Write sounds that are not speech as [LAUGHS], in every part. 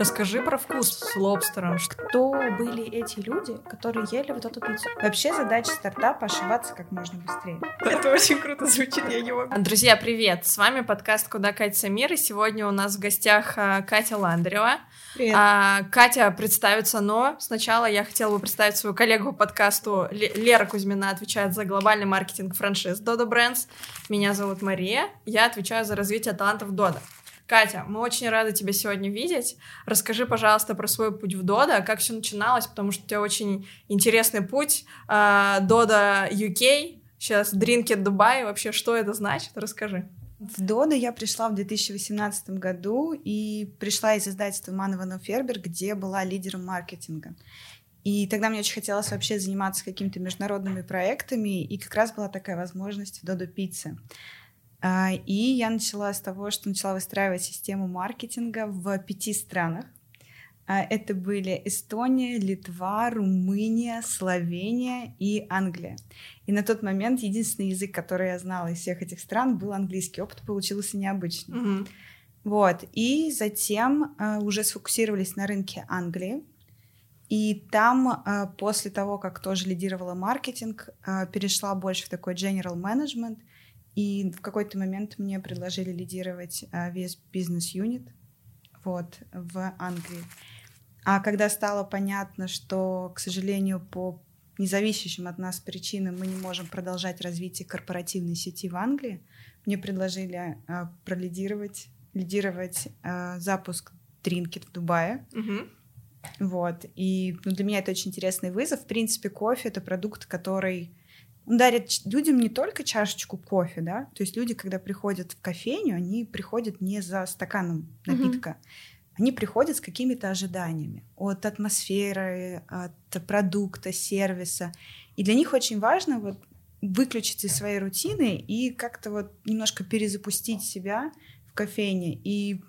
Расскажи про вкус с лобстером. Кто были эти люди, которые ели вот эту пиццу? Вообще задача стартапа ошибаться как можно быстрее. [LAUGHS] Это очень круто звучит, я не могу. Друзья, привет! С вами подкаст «Куда катится мир?» и сегодня у нас в гостях а, Катя Ландарева. Привет. А, Катя представится, но сначала я хотела бы представить свою коллегу по подкасту. Лера Кузьмина отвечает за глобальный маркетинг франшиз Dodo Brands. Меня зовут Мария, я отвечаю за развитие талантов Dodo. Катя, мы очень рады тебя сегодня видеть. Расскажи, пожалуйста, про свой путь в Дода, как все начиналось, потому что у тебя очень интересный путь. Дода UK, сейчас Дринкет Дубай, вообще что это значит? Расскажи. В Дода я пришла в 2018 году и пришла из издательства Манова Фербер, где была лидером маркетинга. И тогда мне очень хотелось вообще заниматься какими-то международными проектами, и как раз была такая возможность в Додо Пицце. А, и я начала с того, что начала выстраивать систему маркетинга в пяти странах. А, это были Эстония, Литва, Румыния, Словения и Англия. И на тот момент единственный язык, который я знала из всех этих стран, был английский. Опыт получился необычный. Mm-hmm. Вот. И затем uh, уже сфокусировались на рынке Англии. И там, после того, как тоже лидировала маркетинг, перешла больше в такой general management — и в какой-то момент мне предложили лидировать а, весь бизнес-юнит вот, в Англии. А когда стало понятно, что, к сожалению, по независящим от нас причинам мы не можем продолжать развитие корпоративной сети в Англии, мне предложили а, пролидировать, лидировать а, запуск Trinket в Дубае. Угу. Вот. И ну, для меня это очень интересный вызов. В принципе, кофе — это продукт, который он дарит людям не только чашечку кофе, да, то есть люди, когда приходят в кофейню, они приходят не за стаканом напитка, mm-hmm. они приходят с какими-то ожиданиями от атмосферы, от продукта, сервиса, и для них очень важно вот выключить из своей рутины и как-то вот немножко перезапустить себя в кофейне и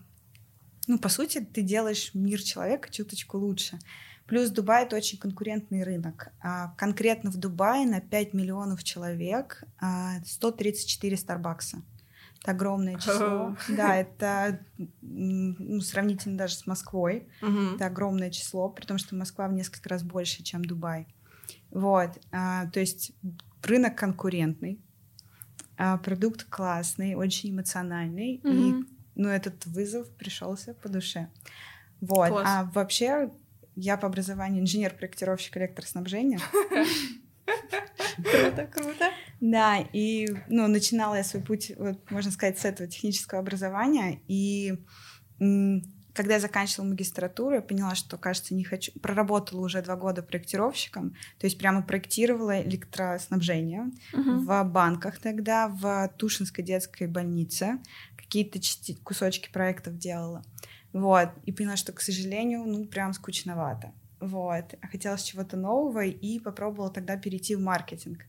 ну, по сути, ты делаешь мир человека чуточку лучше. Плюс Дубай — это очень конкурентный рынок. А конкретно в Дубае на 5 миллионов человек 134 а, Старбакса. Это огромное число. Да, это ну, сравнительно даже с Москвой. Uh-huh. Это огромное число, при том, что Москва в несколько раз больше, чем Дубай. Вот. А, то есть рынок конкурентный, а, продукт классный, очень эмоциональный. Uh-huh. И ну, этот вызов пришелся по душе. Вот. Класс. А вообще я по образованию инженер-проектировщик электроснабжения. Круто, круто. Да, и ну, начинала я свой путь, вот, можно сказать, с этого технического образования. И когда я заканчивала магистратуру, я поняла, что, кажется, не хочу... Проработала уже два года проектировщиком, то есть прямо проектировала электроснабжение uh-huh. в банках тогда, в Тушинской детской больнице. Какие-то кусочки проектов делала. Вот. И поняла, что, к сожалению, ну, прям скучновато. Вот. Хотелось чего-то нового и попробовала тогда перейти в маркетинг.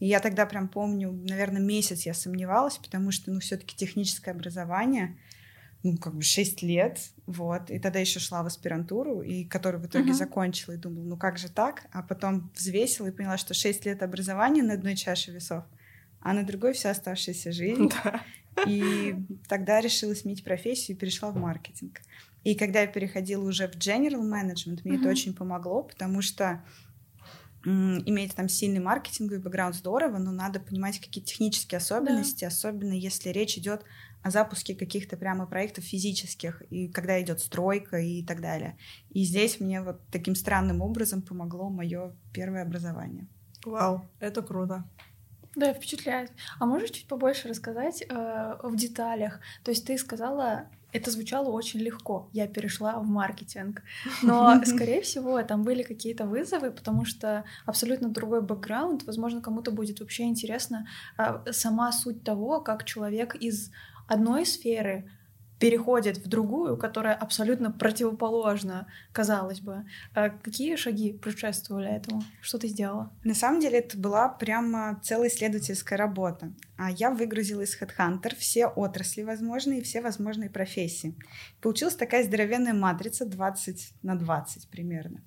И я тогда прям помню, наверное, месяц я сомневалась, потому что, ну, все таки техническое образование, ну, как бы 6 лет, вот. И тогда еще шла в аспирантуру, и которую в итоге uh-huh. закончила, и думала, ну, как же так? А потом взвесила и поняла, что 6 лет образования на одной чаше весов, а на другой вся оставшаяся жизнь. [LAUGHS] Да. И тогда решила сменить профессию и перешла в маркетинг. И когда я переходила уже в general management, мне mm-hmm. это очень помогло, потому что иметь там сильный маркетинговый бэкграунд здорово, но надо понимать какие технические особенности, да. особенно если речь идет о запуске каких-то прямо проектов физических, и когда идет стройка и так далее. И здесь мне вот таким странным образом помогло мое первое образование. Вау, это круто. Да, впечатляет. А можешь чуть побольше рассказать э, в деталях? То есть ты сказала, это звучало очень легко. Я перешла в маркетинг. Но, [LAUGHS] скорее всего, там были какие-то вызовы, потому что абсолютно другой бэкграунд. Возможно, кому-то будет вообще интересно э, сама суть того, как человек из одной сферы переходит в другую, которая абсолютно противоположна, казалось бы. А какие шаги предшествовали этому? Что ты сделала? На самом деле это была прямо целая исследовательская работа. А я выгрузила из HeadHunter все отрасли возможные и все возможные профессии. Получилась такая здоровенная матрица 20 на 20 примерно.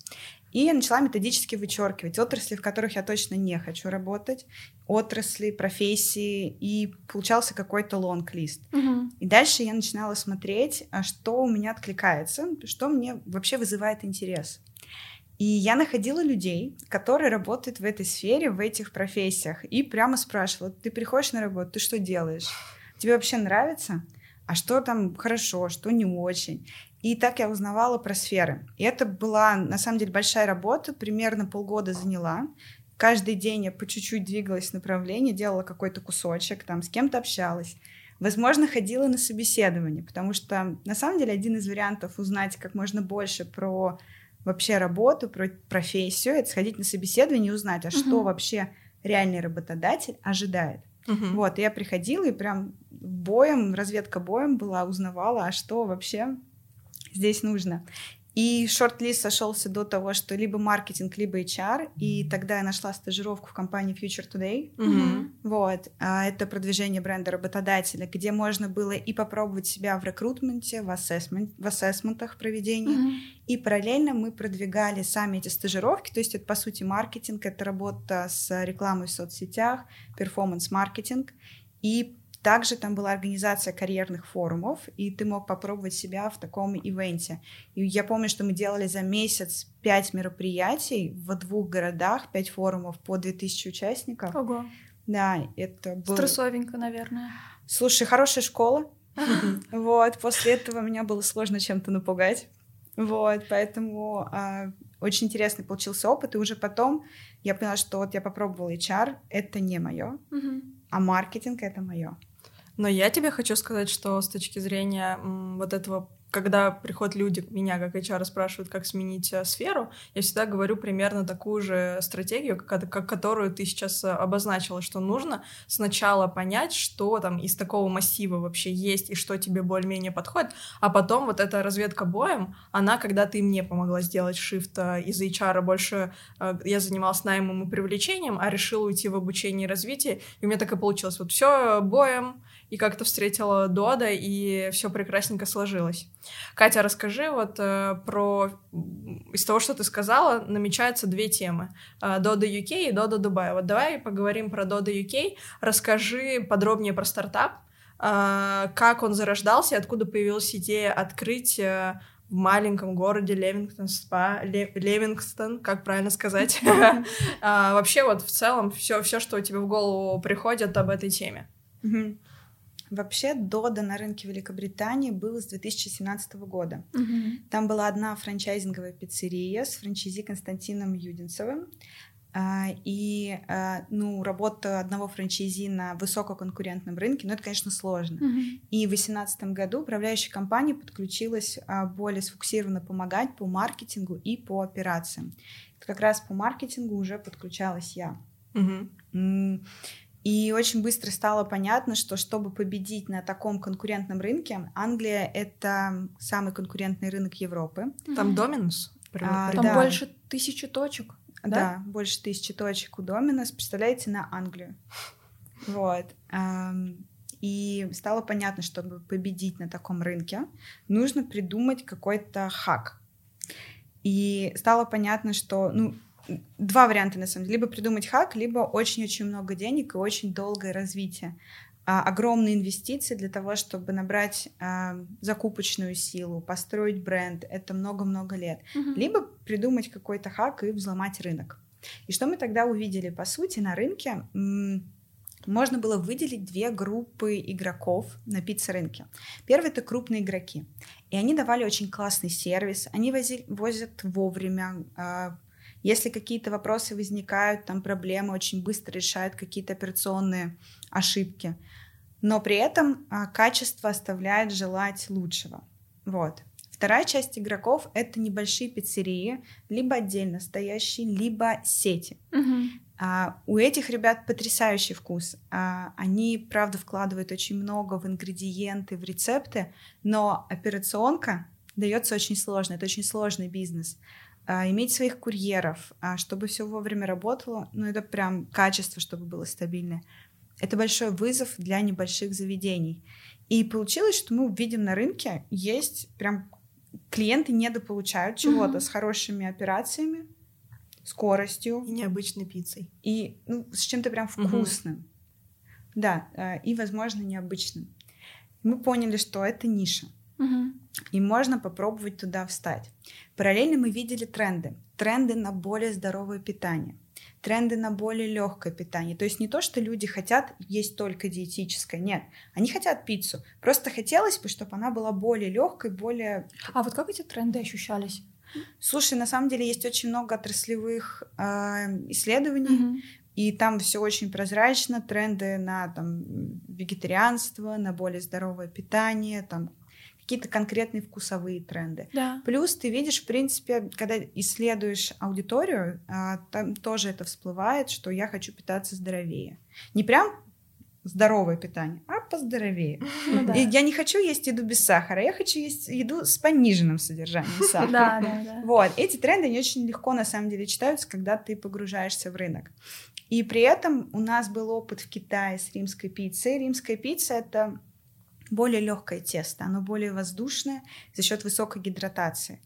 И я начала методически вычеркивать отрасли, в которых я точно не хочу работать, отрасли, профессии, и получался какой-то лонг-лист. Мгм. И дальше я начинала смотреть, а что у меня откликается, что мне вообще вызывает интерес. И я находила людей, которые работают в этой сфере, в этих профессиях, и прямо спрашивала, ты приходишь на работу, ты что делаешь? Тебе вообще нравится? А что там хорошо, что не очень? И так я узнавала про сферы. И это была, на самом деле, большая работа, примерно полгода заняла. Каждый день я по чуть-чуть двигалась в направлении, делала какой-то кусочек, там с кем-то общалась. Возможно, ходила на собеседование, потому что, на самом деле, один из вариантов узнать как можно больше про вообще работу, про профессию, это сходить на собеседование и узнать, а что Мгм. вообще реальный работодатель ожидает. Мгм. Вот, и я приходила и прям боем, разведка боем была, узнавала, а что вообще здесь нужно. И шорт-лист сошелся до того, что либо маркетинг, либо HR, и тогда я нашла стажировку в компании Future Today. Мгм. Вот, а, это продвижение бренда работодателя, где можно было и попробовать себя в рекрутменте, в, ассессмент, в ассессментах проведения, Мгм. и параллельно мы продвигали сами эти стажировки, то есть это, по сути, маркетинг, это работа с рекламой в соцсетях, перформанс-маркетинг. И также там была организация карьерных форумов, и ты мог попробовать себя в таком ивенте. И я помню, что мы делали за месяц пять мероприятий в двух городах, пять форумов по 2000 участников. Ого. Да, это было... Стрессовенько, наверное. Слушай, хорошая школа. [LAUGHS] Вот, после этого меня было сложно чем-то напугать. Вот, поэтому а, очень интересный получился опыт. И уже потом я поняла, что вот я попробовала HR, это не мое, Мгм. а маркетинг это мое. Но я тебе хочу сказать, что с точки зрения м, вот этого, когда приходят люди, меня как HR спрашивают, как сменить э, сферу, я всегда говорю примерно такую же стратегию, как, как которую ты сейчас э, обозначила, что нужно сначала понять, что там из такого массива вообще есть и что тебе более-менее подходит, а потом вот эта разведка боем, она, когда ты мне помогла сделать шифт э, из HR больше, я занималась наймом и привлечением, а решила уйти в обучение и развитие, и у меня так и получилось. Вот все боем, и как-то встретила Дода, и все прекрасненько сложилось. Катя, расскажи вот э, про... Из того, что ты сказала, намечаются две темы. Э, Дода UK и Дода Дубай. Вот давай поговорим про Дода UK. Расскажи подробнее про стартап, э, как он зарождался, и откуда появилась идея открыть э, в маленьком городе Левингтон, спа, Ле- Левингстон, как правильно сказать. А, [LAUGHS] Вообще вот в целом все, все, что у тебя в голову приходит об этой теме. Вообще, Дода на рынке Великобритании был с 2017 года. Мгм. Там была одна франчайзинговая пиццерия с франчайзи Константином Юдинцевым. А, И, а, ну, работа одного франчайзи на высококонкурентном рынке, ну, это, конечно, сложно. Мгм. И в 2018 году управляющая компания подключилась а, более сфокусированно помогать по маркетингу и по операциям. Как раз по маркетингу уже подключалась я. М, И очень быстро стало понятно, что чтобы победить на таком конкурентном рынке, Англия — это самый конкурентный рынок Европы. Там. Доминус? А, Там да. больше тысячи точек. Да, Да? больше тысячи точек у Доминос. Представляете, на Англию. [LAUGHS] Вот. И стало понятно, чтобы победить на таком рынке, нужно придумать какой-то хак. И стало понятно, что, ну, два варианта на самом деле. Либо придумать хак, либо очень-очень много денег и очень долгое развитие. А, огромные инвестиции для того, чтобы набрать а, закупочную силу, построить бренд. Это много-много лет Мгм. либо придумать какой-то хак и взломать рынок. И что мы тогда увидели? По сути, на рынке можно было выделить две группы игроков на пицца-рынке. Первый — это крупные игроки. И они давали очень классный сервис, они вози- возят вовремя, а, если какие-то вопросы возникают, там проблемы, очень быстро решают какие-то операционные ошибки. Но при этом а, качество оставляет желать лучшего. Вот. Вторая часть игроков — это небольшие пиццерии, либо отдельно стоящие, либо сети. Мгм. А, у этих ребят потрясающий вкус. А, они, правда, вкладывают очень много в ингредиенты, в рецепты, но операционка дается очень сложно. Это очень сложный бизнес. А, иметь своих курьеров, а, чтобы все вовремя работало, ну это прям качество, чтобы было стабильное. Это большой вызов для небольших заведений. И получилось, что мы видим на рынке, есть прям клиенты недополучают чего-то Мгм. с хорошими операциями, скоростью. И необычной пиццей. И ну, с чем-то прям вкусным. Угу. Да, э, и, возможно, необычным. Мы поняли, что это ниша. Угу. И можно попробовать туда встать. Параллельно мы видели тренды. Тренды на более здоровое питание тренды на более легкое питание. То есть не то, что люди хотят есть только диетическое, нет. Они хотят пиццу. Просто хотелось бы, чтобы она была более легкой, более... А вот как эти тренды ощущались? Слушай, на самом деле есть очень много отраслевых э, исследований, mm-hmm. и там все очень прозрачно, тренды на там, вегетарианство, на более здоровое питание, там какие-то конкретные вкусовые тренды. Да. Плюс ты видишь, в принципе, когда исследуешь аудиторию, а, там тоже это всплывает, что я хочу питаться здоровее. Не прям здоровое питание, а поздоровее. [LAUGHS] Ну, да. И я не хочу есть еду без сахара, я хочу есть еду с пониженным содержанием [LAUGHS] сахара. Да, да, да. Вот. Эти тренды они очень легко на самом деле читаются, когда ты погружаешься в рынок. И при этом у нас был опыт в Китае с римской пиццей. Римская пицца это более легкое тесто, оно более воздушное за счет высокой гидратации.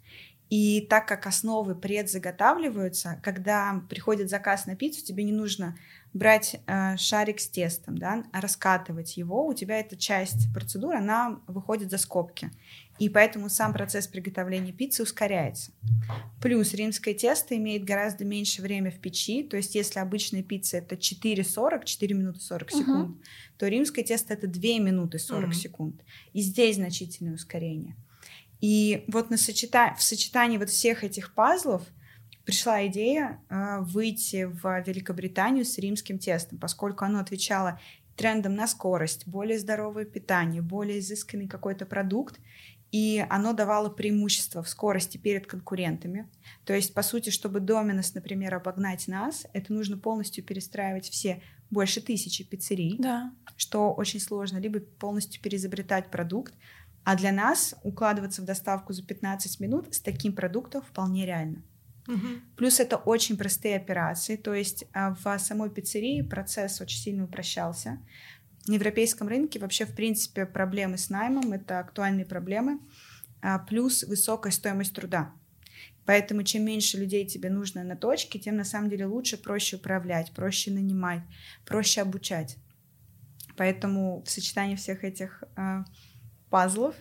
И так как основы предзаготавливаются, когда приходит заказ на пиццу, тебе не нужно брать э, шарик с тестом, да, раскатывать его. У тебя эта часть процедуры, она выходит за скобки. И поэтому сам процесс приготовления пиццы ускоряется. Плюс римское тесто имеет гораздо меньше время в печи. То есть если обычная пицца это 4,40, 4 минуты 40 uh-huh. секунд, то римское тесто это 2 минуты 40 uh-huh. секунд. И здесь значительное ускорение. И вот на сочета... в сочетании вот всех этих пазлов пришла идея э, выйти в Великобританию с римским тестом, поскольку оно отвечало трендам на скорость, более здоровое питание, более изысканный какой-то продукт, и оно давало преимущество в скорости перед конкурентами. То есть, по сути, чтобы Доминос, например, обогнать нас, это нужно полностью перестраивать все больше тысячи пиццерий, да. что очень сложно, либо полностью переизобретать продукт, а для нас укладываться в доставку за 15 минут с таким продуктом вполне реально. Угу. Плюс это очень простые операции, то есть а, в самой пиццерии процесс очень сильно упрощался. На европейском рынке вообще, в принципе, проблемы с наймом — это актуальные проблемы, а, плюс высокая стоимость труда. Поэтому чем меньше людей тебе нужно на точке, тем на самом деле лучше, проще управлять, проще нанимать, проще обучать. Поэтому в сочетании всех этих э, пазлов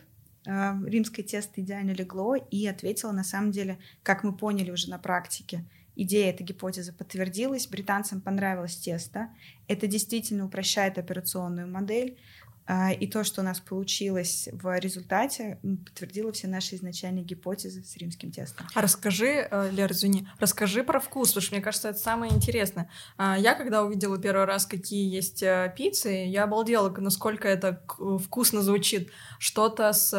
римское тесто идеально легло и ответило на самом деле, как мы поняли уже на практике, идея, эта гипотеза подтвердилась, британцам понравилось тесто. Это действительно упрощает операционную модель. А, и то, что у нас получилось в результате, подтвердило все наши изначальные гипотезы с римским тестом. А расскажи, э, Лер, извини, расскажи про вкус, потому что мне кажется, это самое интересное. А, я, когда увидела первый раз, какие есть э, пиццы, я обалдела, насколько это вкусно звучит. Что-то с,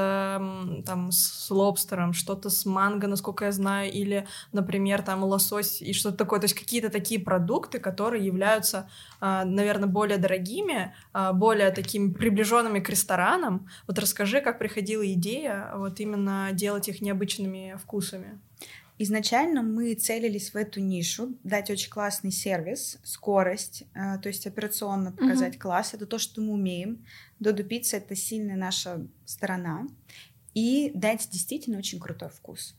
там, с лобстером, что-то с манго, насколько я знаю, или, например, там лосось и что-то такое. То есть какие-то такие продукты, которые являются, а, наверное, более дорогими, более такими приближенными к ресторанам. Вот расскажи, как приходила идея вот именно делать их необычными вкусами. Изначально мы целились в эту нишу, дать очень классный сервис, скорость, э, то есть операционно показать uh-huh. класс. Это то, что мы умеем. Додо пицца — это сильная наша сторона. И дать действительно очень крутой вкус.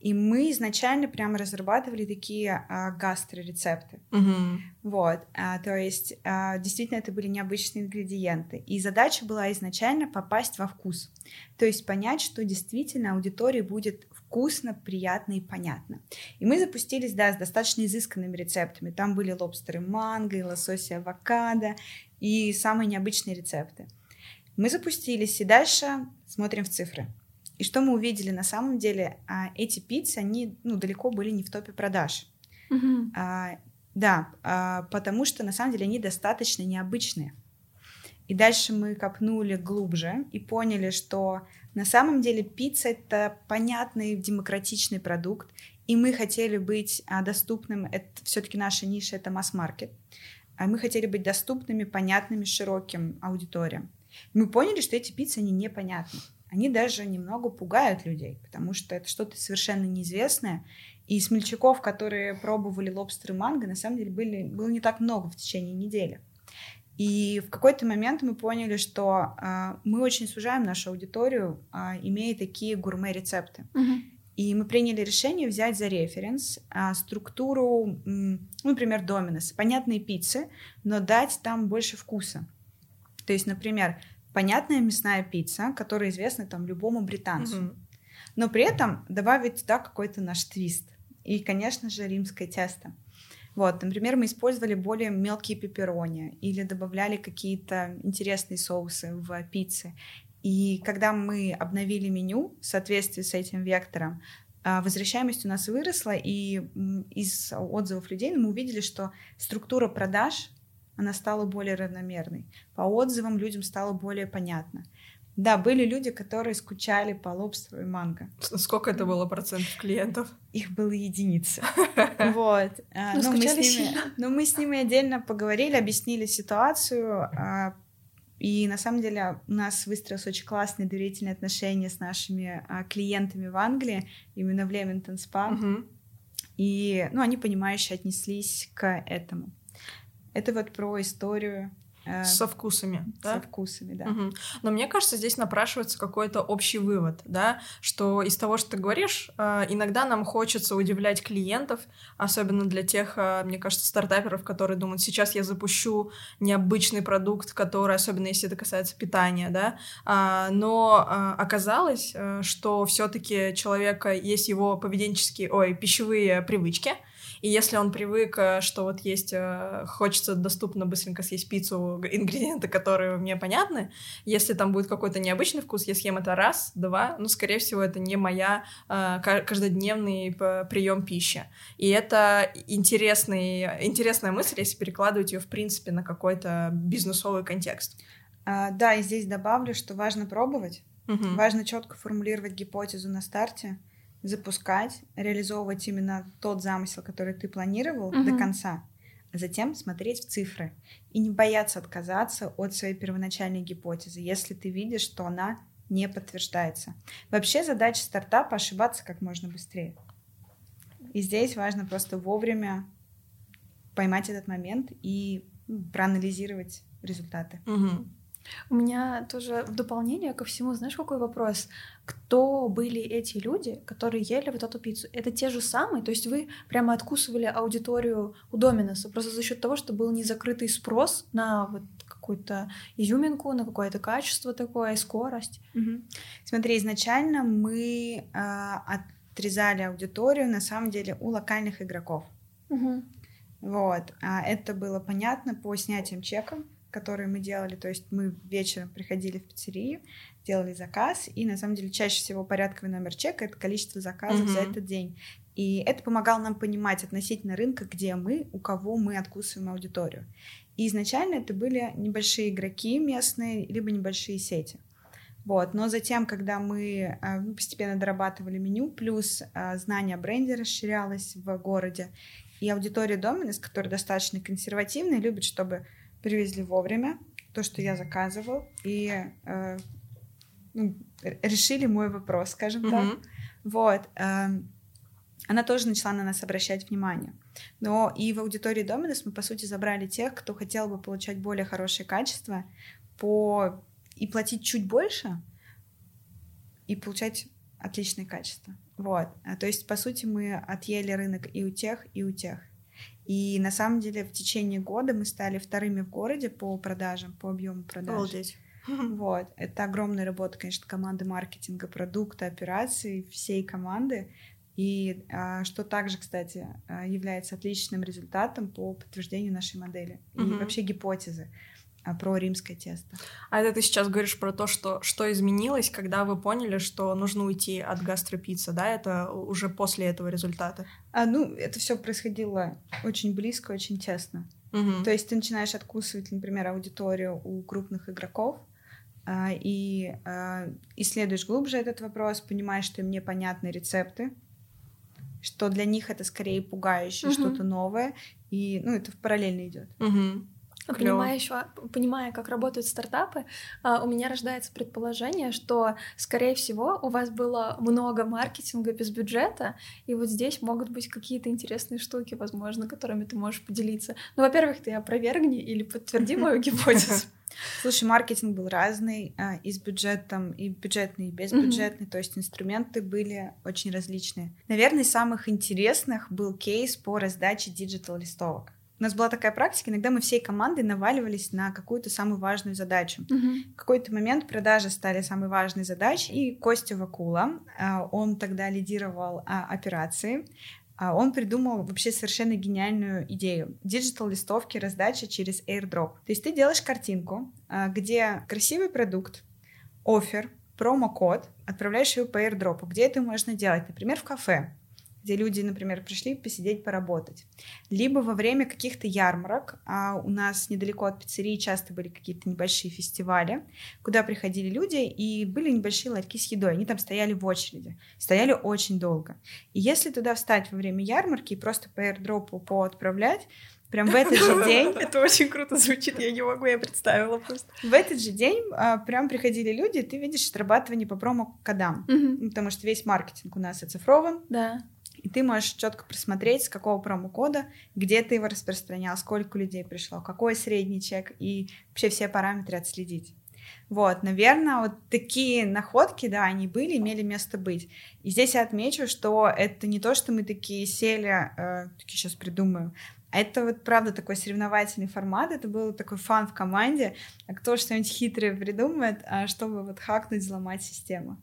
И мы изначально прямо разрабатывали такие а, гастрорецепты. Угу. Вот, а, то есть а, действительно это были необычные ингредиенты. И задача была изначально попасть во вкус. То есть понять, что действительно аудитории будет вкусно, приятно и понятно. И мы запустились, да, с достаточно изысканными рецептами. Там были лобстеры манго, и лосось и авокадо, и самые необычные рецепты. Мы запустились, и дальше смотрим в цифры. И что мы увидели на самом деле, а, эти пиццы, они ну, далеко были не в топе продаж. Mm-hmm. А, да, а, потому что на самом деле они достаточно необычные. И дальше мы копнули глубже и поняли, что на самом деле пицца это понятный демократичный продукт, и мы хотели быть а, доступным. Это все-таки наша ниша это масс-маркет. А мы хотели быть доступными, понятными широким аудиториям. Мы поняли, что эти пиццы они непонятны они даже немного пугают людей, потому что это что-то совершенно неизвестное. И смельчаков, которые пробовали лобстеры манго, на самом деле были, было не так много в течение недели. И в какой-то момент мы поняли, что э, мы очень сужаем нашу аудиторию, э, имея такие гурме-рецепты. Uh-huh. И мы приняли решение взять за референс а, структуру, ну, например, Доминос, понятные пиццы, но дать там больше вкуса. То есть, например, понятная мясная пицца, которая известна там любому британцу, mm-hmm. но при этом добавить туда какой-то наш твист. И, конечно же, римское тесто. Вот, например, мы использовали более мелкие пепперони или добавляли какие-то интересные соусы в пиццы. И когда мы обновили меню в соответствии с этим вектором, а, возвращаемость у нас выросла, и из отзывов людей мы увидели, что структура продаж она стала более равномерной. По отзывам людям стало более понятно. Да, были люди, которые скучали по лобстеру и манго. Сколько это было процентов клиентов? Их было единицы. [LAUGHS] Вот. А, ну, но мы, с ними, но мы с ними отдельно поговорили, объяснили ситуацию, а, и на самом деле у нас выстроились очень классные доверительные отношения с нашими а, клиентами в Англии, именно в Леминтон Спа. Угу. И ну, они понимающе отнеслись к этому. Это вот про историю Э, Со вкусами, да? Со вкусами, да. Угу. Но мне кажется, здесь напрашивается какой-то общий вывод, да, что из того, что ты говоришь, э, иногда нам хочется удивлять клиентов, особенно для тех, э, мне кажется, стартаперов, которые думают, сейчас я запущу необычный продукт, который, особенно если это касается питания, да, а, но оказалось, что все-таки человека есть его поведенческие, ой, пищевые привычки, и если он привык, э, что вот есть, э, хочется доступно быстренько съесть пиццу, [LAUGHS] ингредиенты, которые мне понятны, если там будет какой-то необычный вкус, я съем это раз, два, ну, скорее всего, это не моя э, каждодневный прием пищи. И это интересный, интересная мысль, если перекладывать ее, в принципе, на какой-то бизнесовый контекст. А, да, и здесь добавлю, что важно пробовать, угу. важно четко формулировать гипотезу на старте, запускать, реализовывать именно тот замысел, который ты планировал угу. до конца, а затем смотреть в цифры и не бояться отказаться от своей первоначальной гипотезы, если ты видишь, что она не подтверждается. Вообще задача стартапа ошибаться как можно быстрее. И здесь важно просто вовремя поймать этот момент и проанализировать результаты. Угу. У меня тоже в дополнение ко всему, знаешь, какой вопрос? Кто были эти люди, которые ели вот эту пиццу? Это те же самые? То есть вы прямо откусывали аудиторию у Доминоса просто за счет того, что был незакрытый спрос на вот какую-то изюминку, на какое-то качество такое, скорость? Угу. Смотри, изначально мы э, отрезали аудиторию на самом деле у локальных игроков. Угу. Вот, а это было понятно по снятиям чека которые мы делали, то есть мы вечером приходили в пиццерию, делали заказ, и на самом деле чаще всего порядковый номер чека — это количество заказов mm-hmm. за этот день. И это помогало нам понимать относительно рынка, где мы, у кого мы откусываем аудиторию. И изначально это были небольшие игроки местные, либо небольшие сети. Вот. Но затем, когда мы э, постепенно дорабатывали меню, плюс э, знание о бренде расширялось в городе, и аудитория Доминус, которая достаточно консервативная, любит, чтобы привезли вовремя, то, что я заказывал, и э, ну, решили мой вопрос, скажем mm-hmm. так. Вот. Э, она тоже начала на нас обращать внимание. Но и в аудитории Доминос мы, по сути, забрали тех, кто хотел бы получать более хорошее качество по... и платить чуть больше, и получать отличное качество. Вот. А, то есть, по сути, мы отъели рынок и у тех, и у тех. И на самом деле в течение года мы стали вторыми в городе по продажам, по объему продаж. Обалдеть. [LAUGHS] Вот. Это огромная работа, конечно, команды маркетинга, продукта, операций, всей команды. И а, что также, кстати, а, является отличным результатом по подтверждению нашей модели и угу. вообще гипотезы. А, про римское тесто. А это ты сейчас говоришь про то, что, что изменилось, когда вы поняли, что нужно уйти от гастропицца, да? Это уже после этого результата? А, ну, это все происходило очень близко, очень тесно. Угу. То есть ты начинаешь откусывать, например, аудиторию у крупных игроков, а, и а, исследуешь глубже этот вопрос, понимаешь, что им непонятны рецепты, что для них это скорее пугающее, угу. что-то новое, и ну, это параллельно идет. Угу. Понимая, еще, понимая, как работают стартапы, а, у меня рождается предположение, что, скорее всего, у вас было много маркетинга без бюджета, и вот здесь могут быть какие-то интересные штуки, возможно, которыми ты можешь поделиться. Ну, во-первых, ты опровергни или подтверди мою [LAUGHS] гипотезу. Слушай, маркетинг был разный, а, и с бюджетом, и бюджетный, и безбюджетный, mm-hmm. то есть инструменты были очень различные. Наверное, из самых интересных был кейс по раздаче диджитал-листовок. У нас была такая практика, иногда мы всей командой наваливались на какую-то самую важную задачу. Uh-huh. В какой-то момент продажи стали самой важной задачей, и Костя Вакула, а, он тогда лидировал а, операции, а он придумал вообще совершенно гениальную идею. Диджитал-листовки, раздача через airdrop. То есть ты делаешь картинку, где красивый продукт, офер, промокод, отправляешь его по airdrop. Где это можно делать? Например, в кафе где люди, например, пришли посидеть, поработать. Либо во время каких-то ярмарок, а у нас недалеко от пиццерии часто были какие-то небольшие фестивали, куда приходили люди, и были небольшие ларьки с едой. Они там стояли в очереди, стояли очень долго. И если туда встать во время ярмарки и просто по airdropу поотправлять, Прям в этот же день. [LAUGHS] Это очень круто звучит, я не могу, я представила просто. В этот же день а, прям приходили люди, ты видишь отрабатывание по промокодам, угу. потому что весь маркетинг у нас оцифрован. Да. И ты можешь четко просмотреть, с какого промокода, где ты его распространял, сколько людей пришло, какой средний чек, и вообще все параметры отследить. Вот, наверное, вот такие находки, да, они были, имели место быть. И здесь я отмечу, что это не то, что мы такие сели, э, такие сейчас придумаю, а это вот правда такой соревновательный формат, это был такой фан в команде, а кто что-нибудь хитрое придумает, а чтобы вот хакнуть, взломать систему.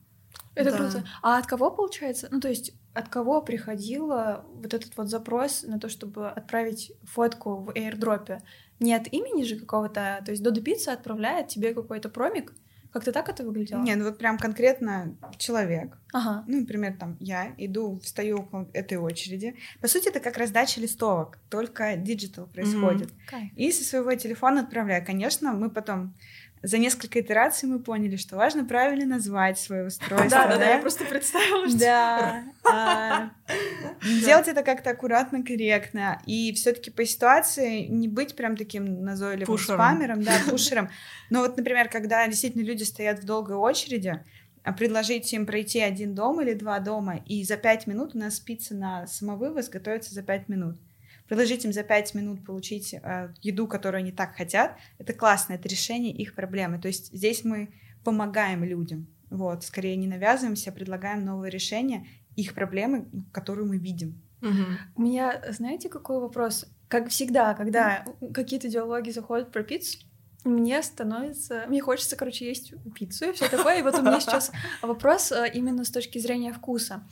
Это да. круто. А от кого получается? Ну, то есть от кого приходила вот этот вот запрос на то, чтобы отправить фотку в airdropе? Не от имени же какого-то, то есть Додо Пицца отправляет тебе какой-то промик, как-то так это выглядело? Не, ну вот прям конкретно человек. Ага. Ну, например, там я иду, встаю около этой очереди. По сути, это как раздача листовок, только digital происходит. Mm-hmm. И со своего телефона отправляю. Конечно, мы потом за несколько итераций мы поняли, что важно правильно назвать свое устройство. Да, да, да, я просто представила, что... Да. А, [LAUGHS] делать это как-то аккуратно, корректно. И все таки по ситуации не быть прям таким назойливым спамером, да, [LAUGHS] пушером. Но вот, например, когда действительно люди стоят в долгой очереди, а предложить им пройти один дом или два дома, и за пять минут у нас пицца на самовывоз готовится за пять минут предложить им за пять минут получить э, еду, которую они так хотят, это классно, это решение их проблемы. То есть здесь мы помогаем людям, вот, скорее не навязываемся, а предлагаем новые решения их проблемы, которую мы видим. Угу. У меня, знаете, какой вопрос? Как всегда, когда какие-то диалоги заходят про пиццу, мне становится, мне хочется, короче, есть пиццу и все такое. И вот у меня [LAUGHS] сейчас вопрос э, именно с точки зрения вкуса.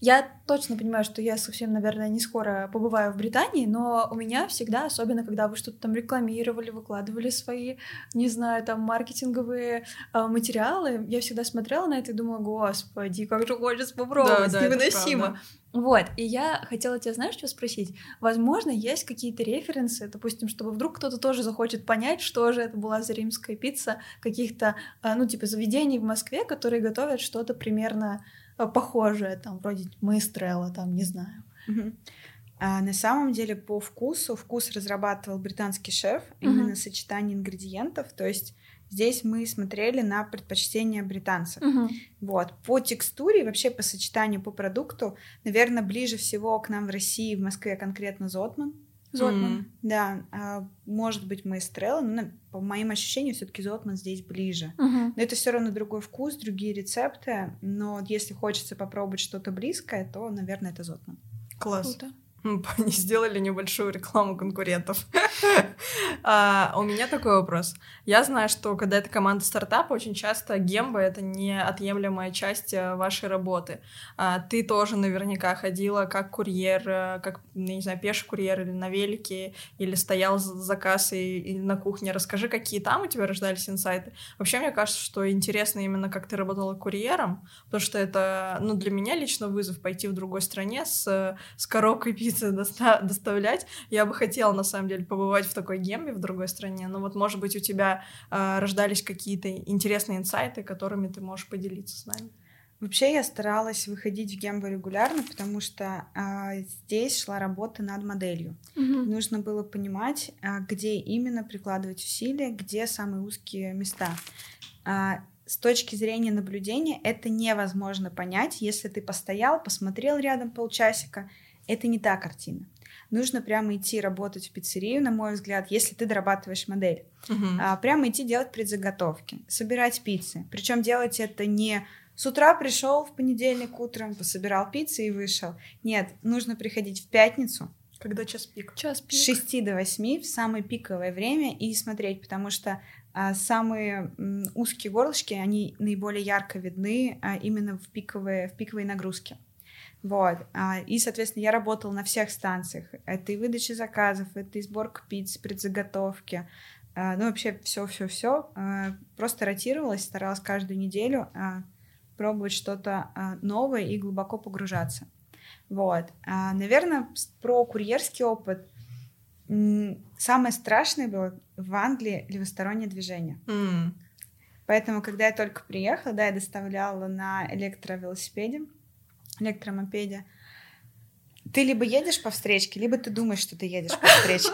Я точно понимаю, что я совсем, наверное, не скоро побываю в Британии, но у меня всегда, особенно когда вы что-то там рекламировали, выкладывали свои, не знаю, там маркетинговые э, материалы, я всегда смотрела на это и думала, господи, как же хочется попробовать, да, да, невыносимо. Вот, и я хотела тебя, знаешь, что спросить? Возможно, есть какие-то референсы, допустим, чтобы вдруг кто-то тоже захочет понять, что же это была за римская пицца, каких-то, э, ну, типа, заведений в Москве, которые готовят что-то примерно похожее, там, вроде Маэстрелла, там, не знаю. А на самом деле по вкусу вкус разрабатывал британский шеф, именно сочетание ингредиентов, то есть здесь мы смотрели на предпочтения британцев. Вот. По текстуре, вообще по сочетанию, по продукту, наверное, ближе всего к нам в России, в Москве конкретно Зотман. Зотман. Mm. Да, а, может быть, Маэстрелла, но по моим ощущениям все-таки Зотман здесь ближе. Uh-huh. Но это все равно другой вкус, другие рецепты. Но если хочется попробовать что-то близкое, то, наверное, это Зотман. Класс. Круто. [LAUGHS] Они сделали небольшую рекламу конкурентов. [LAUGHS] а, у меня такой вопрос. Я знаю, что когда это команда стартапа, очень часто гемба — это неотъемлемая часть э, вашей работы. А, ты тоже наверняка ходила как курьер, э, как, не знаю, пеший курьер или на велике, или стоял за кассой или на кухне. Расскажи, какие там у тебя рождались инсайты. Вообще, мне кажется, что интересно именно, как ты работала курьером, потому что это, ну, для меня лично вызов пойти в другой стране с, с коробкой пиццы доста- доставлять. Я бы хотела, на самом деле, побывать в такой гембе в другой стране, но вот, может быть, у тебя э, рождались какие-то интересные инсайты, которыми ты можешь поделиться с нами. Вообще я старалась выходить в гембо регулярно, потому что э, здесь шла работа над моделью. Угу. Нужно было понимать, э, где именно прикладывать усилия, где самые узкие места. Э, с точки зрения наблюдения это невозможно понять, если ты постоял, посмотрел рядом полчасика Это не та картина. Нужно прямо идти работать в пиццерию, на мой взгляд, если ты дорабатываешь модель. Угу. А, прямо идти делать предзаготовки, собирать пиццы. Причем делать это не с утра пришел в понедельник утром, пособирал пиццы и вышел. Нет, нужно приходить в пятницу, Когда час пик? Час пик. с 6 до 8 в самое пиковое время и смотреть, потому что а, самые м, узкие горлышки, они наиболее ярко видны а, именно в пиковые, в пиковой нагрузке. Вот. А, и, соответственно, я работала на всех станциях. Это и выдача заказов, это и сборка пиц, предзаготовки. А, ну, вообще все-все-все. Просто ротировалась, старалась каждую неделю а, пробовать что-то а, новое и глубоко погружаться. Вот. А, наверное, про курьерский опыт. Самое страшное было в Англии левостороннее движение. М. Поэтому, когда я только приехала, да, я доставляла на электровелосипеде, электромопеде. Ты либо едешь по встречке, либо ты думаешь, что ты едешь по встречке.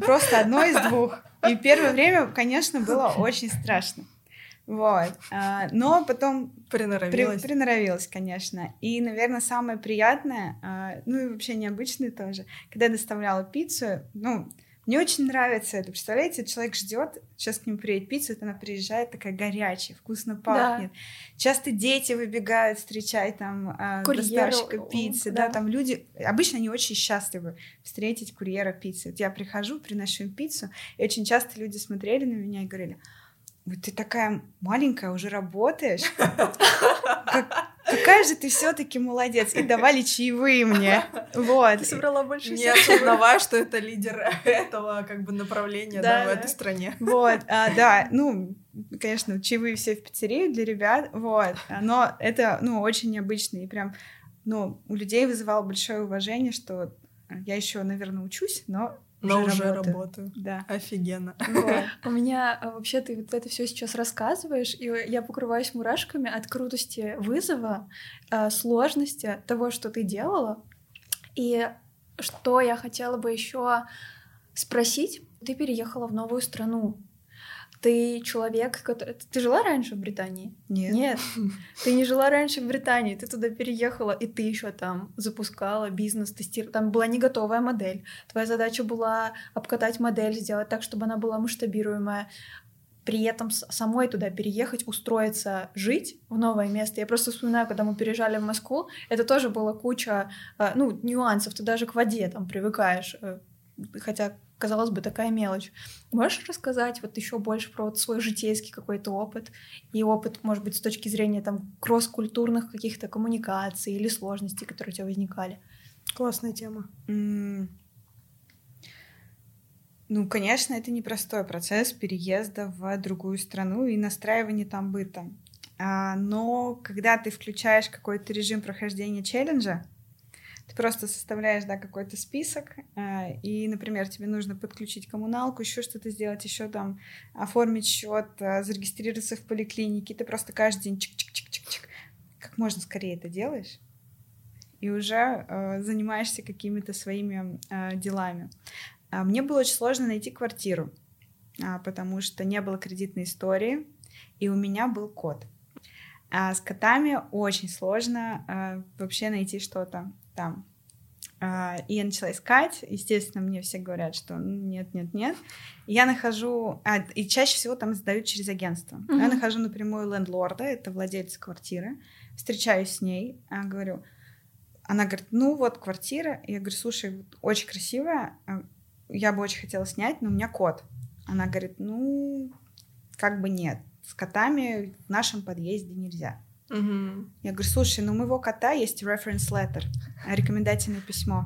Просто одно из двух. И первое время, конечно, было очень страшно. Вот. А, Но потом при- Приноровилась. приноровилась, конечно. И, наверное, самое приятное, а, ну и вообще необычное тоже, когда я доставляла пиццу, ну, мне очень нравится это. Представляете, человек ждет, сейчас к нему приедет пицца, вот она приезжает такая горячая, вкусно пахнет. Часто дети выбегают встречать там а, Курьеру, доставщика пиццы, да. да. там люди, обычно они очень счастливы встретить курьера пиццы. Вот я прихожу, приношу им пиццу, и очень часто люди смотрели на меня и говорили, вот ты такая маленькая, уже работаешь. [LAUGHS] Как- какая же ты все-таки молодец. И давали чаевые мне. Вот. Ты собрала больше Не осознавая, что это лидер этого как бы направления да, Да, в этой стране. Вот, а, да, ну, конечно, чаевые все в пиццерию для ребят, вот, но это, ну, очень необычно, и прям, ну, у людей вызывало большое уважение, что я еще, наверное, учусь, но Но уже уже работаю. работаю. Да. Офигенно. Вот. [LAUGHS] У меня а, вообще ты вот это все сейчас рассказываешь, и я покрываюсь мурашками от крутости вызова, а, сложности того, что ты делала. И что я хотела бы еще спросить, ты переехала в новую страну. Ты человек, который... Ты жила раньше в Британии? Нет. Нет, [LAUGHS] ты не жила раньше в Британии, ты туда переехала, и ты еще там запускала бизнес, тестировала. Там была не готовая модель. Твоя задача была обкатать модель, сделать так, чтобы она была масштабируемая. При этом самой туда переехать, устроиться, жить в новое место. Я просто вспоминаю, когда мы переезжали в Москву, это тоже была куча, э, ну, нюансов. Ты даже к воде там привыкаешь, э, хотя казалось бы, такая мелочь. Можешь рассказать вот еще больше про вот свой житейский какой-то опыт и опыт, может быть, с точки зрения там кросс-культурных каких-то коммуникаций или сложностей, которые у тебя возникали? Классная тема. М, Ну, конечно, это непростой процесс переезда в другую страну и настраивания там быта. Но когда ты включаешь какой-то режим прохождения челленджа, ты просто составляешь, да, какой-то список, а, и, например, тебе нужно подключить коммуналку, еще что-то сделать, еще там оформить счет, а, зарегистрироваться в поликлинике. Ты просто каждый день чик-чик-чик-чик-чик, как можно скорее это делаешь, и уже э, занимаешься какими-то своими э, делами. А Мне было очень сложно найти квартиру, а, потому что не было кредитной истории, и у меня был кот. А с котами очень сложно а, вообще найти что-то там. А, И я начала искать. Естественно, мне все говорят, что нет, нет, нет. И я нахожу... а, и чаще всего там сдают через агентство. Я Мгм. нахожу напрямую лендлорда, это владелец квартиры. Встречаюсь с ней, а, говорю... Она говорит, ну вот квартира. Я говорю, слушай, очень красивая, а, я бы очень хотела снять, но у меня кот. Она говорит, ну, как бы нет. С котами в нашем подъезде нельзя. Я говорю, слушай, ну у моего кота есть reference letter, рекомендательное письмо.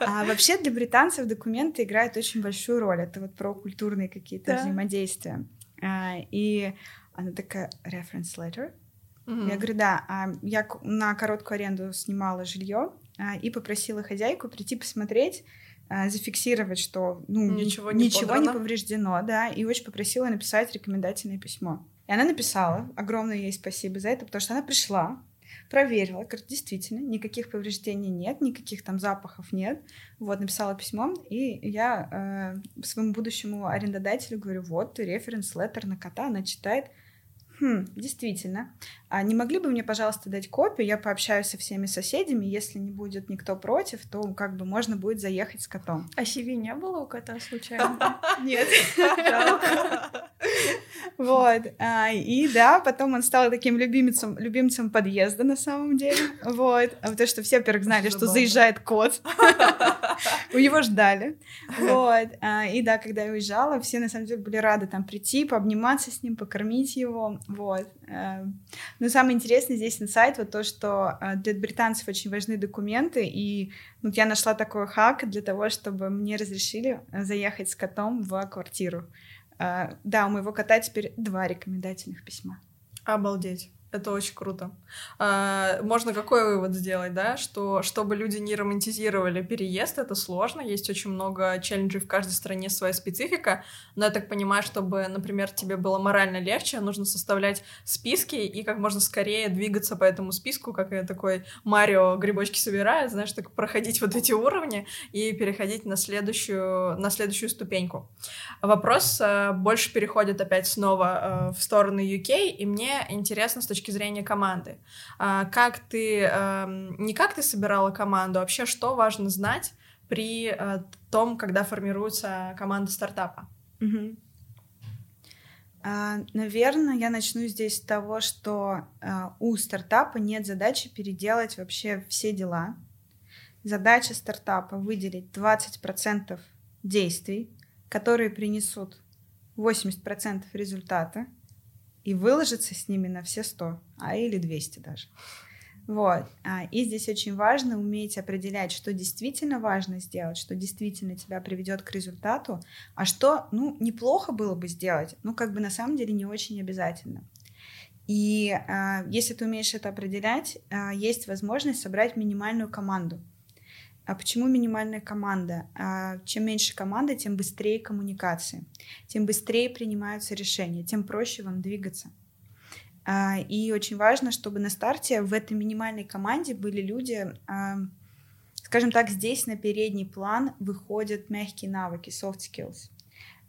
А вообще для британцев документы играют очень большую роль. Это вот про культурные какие-то взаимодействия. А, И она такая, reference letter? Я говорю, да, а я на короткую аренду снимала жилье и попросила хозяйку прийти посмотреть, а, зафиксировать, что ну, ни- Ничего не ничего не повреждено, да, и очень попросила написать рекомендательное письмо. И она написала, огромное ей спасибо за это, потому что она пришла, проверила, говорит, действительно, никаких повреждений нет, никаких там запахов нет. Вот, написала письмо, и я э, своему будущему арендодателю говорю, вот, референс леттер на кота, она читает, Хм, действительно. А не могли бы мне, пожалуйста, дать копию? Я пообщаюсь со всеми соседями. Если не будет никто против, то как бы можно будет заехать с котом. А CV не было у кота случайно? [LAUGHS] Нет. Вот. А, и да, потом он стал таким любимцем, любимцем подъезда на самом деле. Вот. А потому что все, во-первых, знали, что заезжает кот. [LAUGHS] У него ждали. Вот. А, и да, когда я уезжала, все на самом деле были рады там прийти, пообниматься с ним, покормить его. Вот. Э, но самое интересное здесь инсайт, вот то, что э, для британцев очень важны документы, и вот я нашла такой хак для того, чтобы мне разрешили э, заехать с котом в квартиру. Да, у моего кота теперь два рекомендательных письма. Обалдеть. Это очень круто. А, можно какой вывод сделать, да, что чтобы люди не романтизировали переезд, это сложно, есть очень много челленджей в каждой стране своя специфика, но я так понимаю, чтобы, например, тебе было морально легче, нужно составлять списки и как можно скорее двигаться по этому списку, как я такой Марио грибочки собирает, знаешь, так проходить вот эти уровни и переходить на следующую, на следующую ступеньку. Вопрос э, больше переходит опять снова э, в сторону UK, и мне интересно с точки точки зрения команды. А, как ты, эм, не как ты собирала команду, а вообще что важно знать при э, том, когда формируется команда стартапа? Угу. А, наверное, я начну здесь с того, что а, у стартапа нет задачи переделать вообще все дела. Задача стартапа выделить 20% действий, которые принесут 80% результата, и выложиться с ними на все 100, а или 200 даже. Вот. А, и здесь очень важно уметь определять, что действительно важно сделать, что действительно тебя приведет к результату, а что, ну, неплохо было бы сделать, ну, как бы на самом деле не очень обязательно. И а, если ты умеешь это определять, а, есть возможность собрать минимальную команду. А почему минимальная команда? А чем меньше команды, тем быстрее коммуникации, тем быстрее принимаются решения, тем проще вам двигаться. А, и очень важно, чтобы на старте в этой минимальной команде были люди, а, скажем так, здесь на передний план выходят мягкие навыки, soft skills.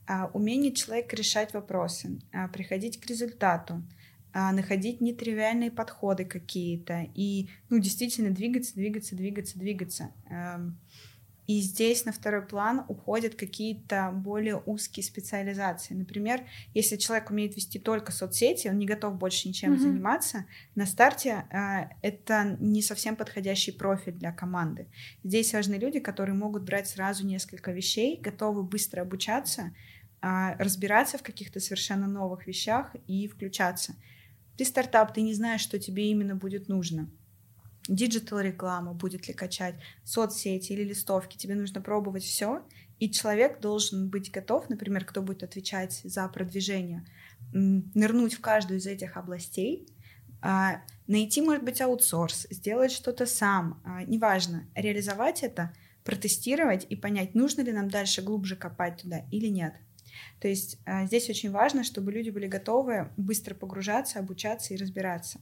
А, умение человека решать вопросы, приходить к результату, а, находить нетривиальные подходы какие-то и, ну, действительно двигаться, двигаться, двигаться, двигаться. Эм, и здесь на второй план уходят какие-то более узкие специализации. Например, если человек умеет вести только соцсети, он не готов больше ничем mm-hmm. заниматься, на старте э, это не совсем подходящий профиль для команды. Здесь важны люди, которые могут брать сразу несколько вещей, готовы быстро обучаться, э, разбираться в каких-то совершенно новых вещах и включаться. Ты стартап, ты не знаешь, что тебе именно будет нужно. Digital реклама будет ли качать, соцсети или листовки, тебе нужно пробовать все, и человек должен быть готов, например, кто будет отвечать за продвижение, нырнуть в каждую из этих областей, а, найти, может быть, аутсорс, сделать что-то сам, а, неважно, реализовать это, протестировать и понять, нужно ли нам дальше глубже копать туда или нет. То есть а, здесь очень важно, чтобы люди были готовы быстро погружаться, обучаться и разбираться.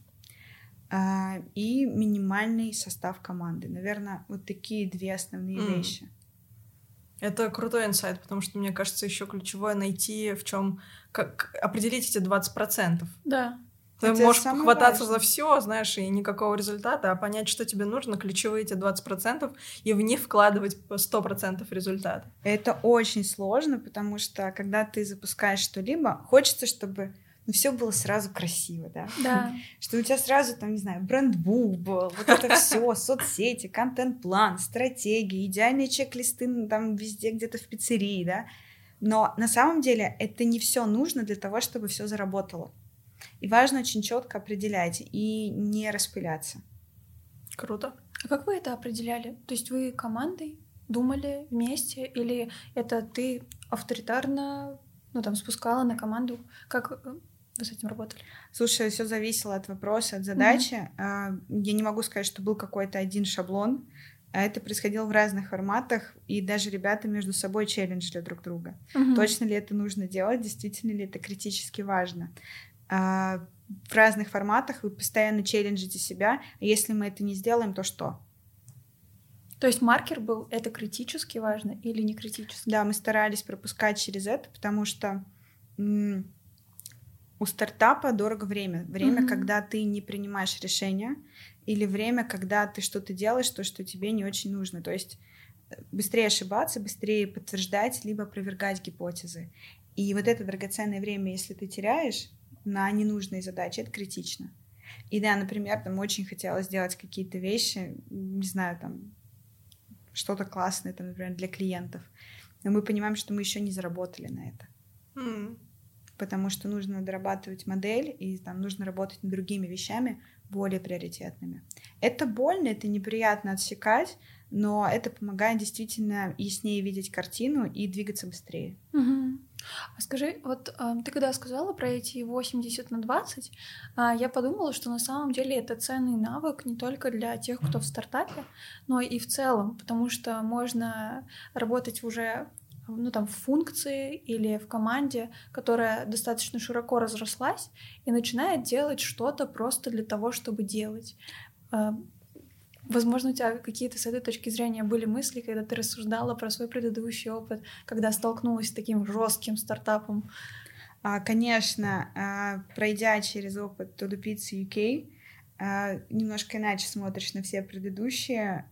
А, и минимальный состав команды. Наверное, вот такие две основные mm. вещи. Это крутой инсайт, потому что, мне кажется, еще ключевое найти в чем, как определить эти 20%. Да. Ты это можешь хвататься за все, знаешь, и никакого результата, а понять, что тебе нужно, ключевые эти 20%, и в них вкладывать 100% результата. Это очень сложно, потому что когда ты запускаешь что-либо, хочется, чтобы ну, все было сразу красиво, да? Да. [LAUGHS] Что у тебя сразу, там, не знаю, брендбук был, вот это все, [LAUGHS] соцсети, контент-план, стратегии, идеальные чек-листы там везде где-то в пиццерии, да? Но на самом деле это не все нужно для того, чтобы все заработало. И важно очень четко определять и не распыляться. Круто. А как вы это определяли? То есть вы командой думали вместе или это ты авторитарно, ну там спускала на команду? Как вы с этим работали? Слушай, все зависело от вопроса, от задачи. Mm-hmm. Я не могу сказать, что был какой-то один шаблон. А это происходило в разных форматах, и даже ребята между собой челленджили друг друга. Mm-hmm. Точно ли это нужно делать, действительно ли это критически важно. А, в разных форматах, вы постоянно челленджите себя, если мы это не сделаем, то что? То есть маркер был, это критически важно или не критически? Да, мы старались пропускать через это, потому что у стартапа дорого время. Время, Мгм. когда ты не принимаешь решения, или время, когда ты что-то делаешь, то, что тебе не очень нужно. То есть э, быстрее ошибаться, быстрее подтверждать, либо опровергать гипотезы. И вот это драгоценное время, если ты теряешь на ненужные задачи, это критично. И да, например, там очень хотелось сделать какие-то вещи, не знаю, там что-то классное, там, например, для клиентов. Но мы понимаем, что мы еще не заработали на это М. потому что нужно дорабатывать модель, и там нужно работать над другими вещами, более приоритетными. Это больно, это неприятно отсекать, но это помогает действительно яснее видеть картину и двигаться быстрее. Мгм. А скажи, вот а, ты когда сказала про эти 80 на 20, а, я подумала, что на самом деле это ценный навык не только для тех, кто в стартапе, но и в целом, потому что можно работать уже ну, там, в функции или в команде, которая достаточно широко разрослась и начинает делать что-то просто для того, чтобы делать. Возможно, у тебя какие-то с этой точки зрения были мысли, когда ты рассуждала про свой предыдущий опыт, когда столкнулась с таким жестким стартапом. А, Конечно, а, пройдя через опыт Todo Pizza UK, а, немножко иначе смотришь на все предыдущие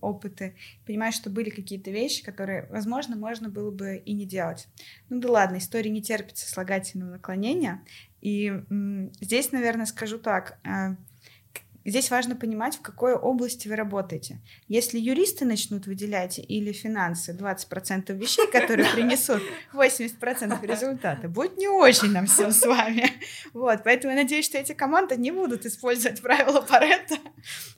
опыты, понимаешь, что были какие-то вещи, которые, возможно, можно было бы и не делать. Ну да ладно, история не терпит сослагательного наклонения. И здесь, наверное, скажу так. Здесь важно понимать, в какой области вы работаете. Если юристы начнут выделять или финансы 20% вещей, [LAUGHS] которые принесут 80% результата, будет не очень нам всем с вами. Вот, поэтому я надеюсь, что эти команды не будут использовать правила Паретта.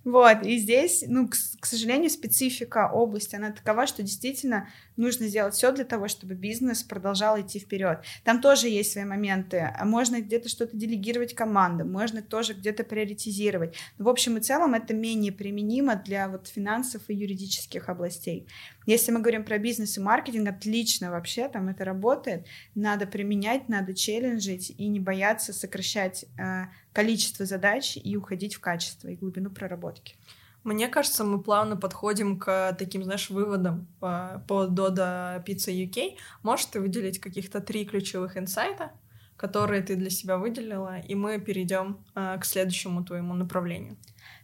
Вот, и здесь, ну, к, к сожалению, специфика области, она такова, что действительно нужно сделать все для того, чтобы бизнес продолжал идти вперед. Там тоже есть свои моменты. Можно где-то что-то делегировать командам, можно тоже где-то приоритизировать. В общем и целом это менее применимо для вот финансов и юридических областей. Если мы говорим про бизнес и маркетинг, отлично вообще, там это работает. Надо применять, надо челленджить и не бояться сокращать э, количество задач и уходить в качество и глубину проработки. Мне кажется, мы плавно подходим к таким, знаешь, выводам по, по Dodo Pizza UK. Можешь ты выделить каких-то три ключевых инсайта, которые ты для себя выделила, и мы перейдем э, к следующему твоему направлению.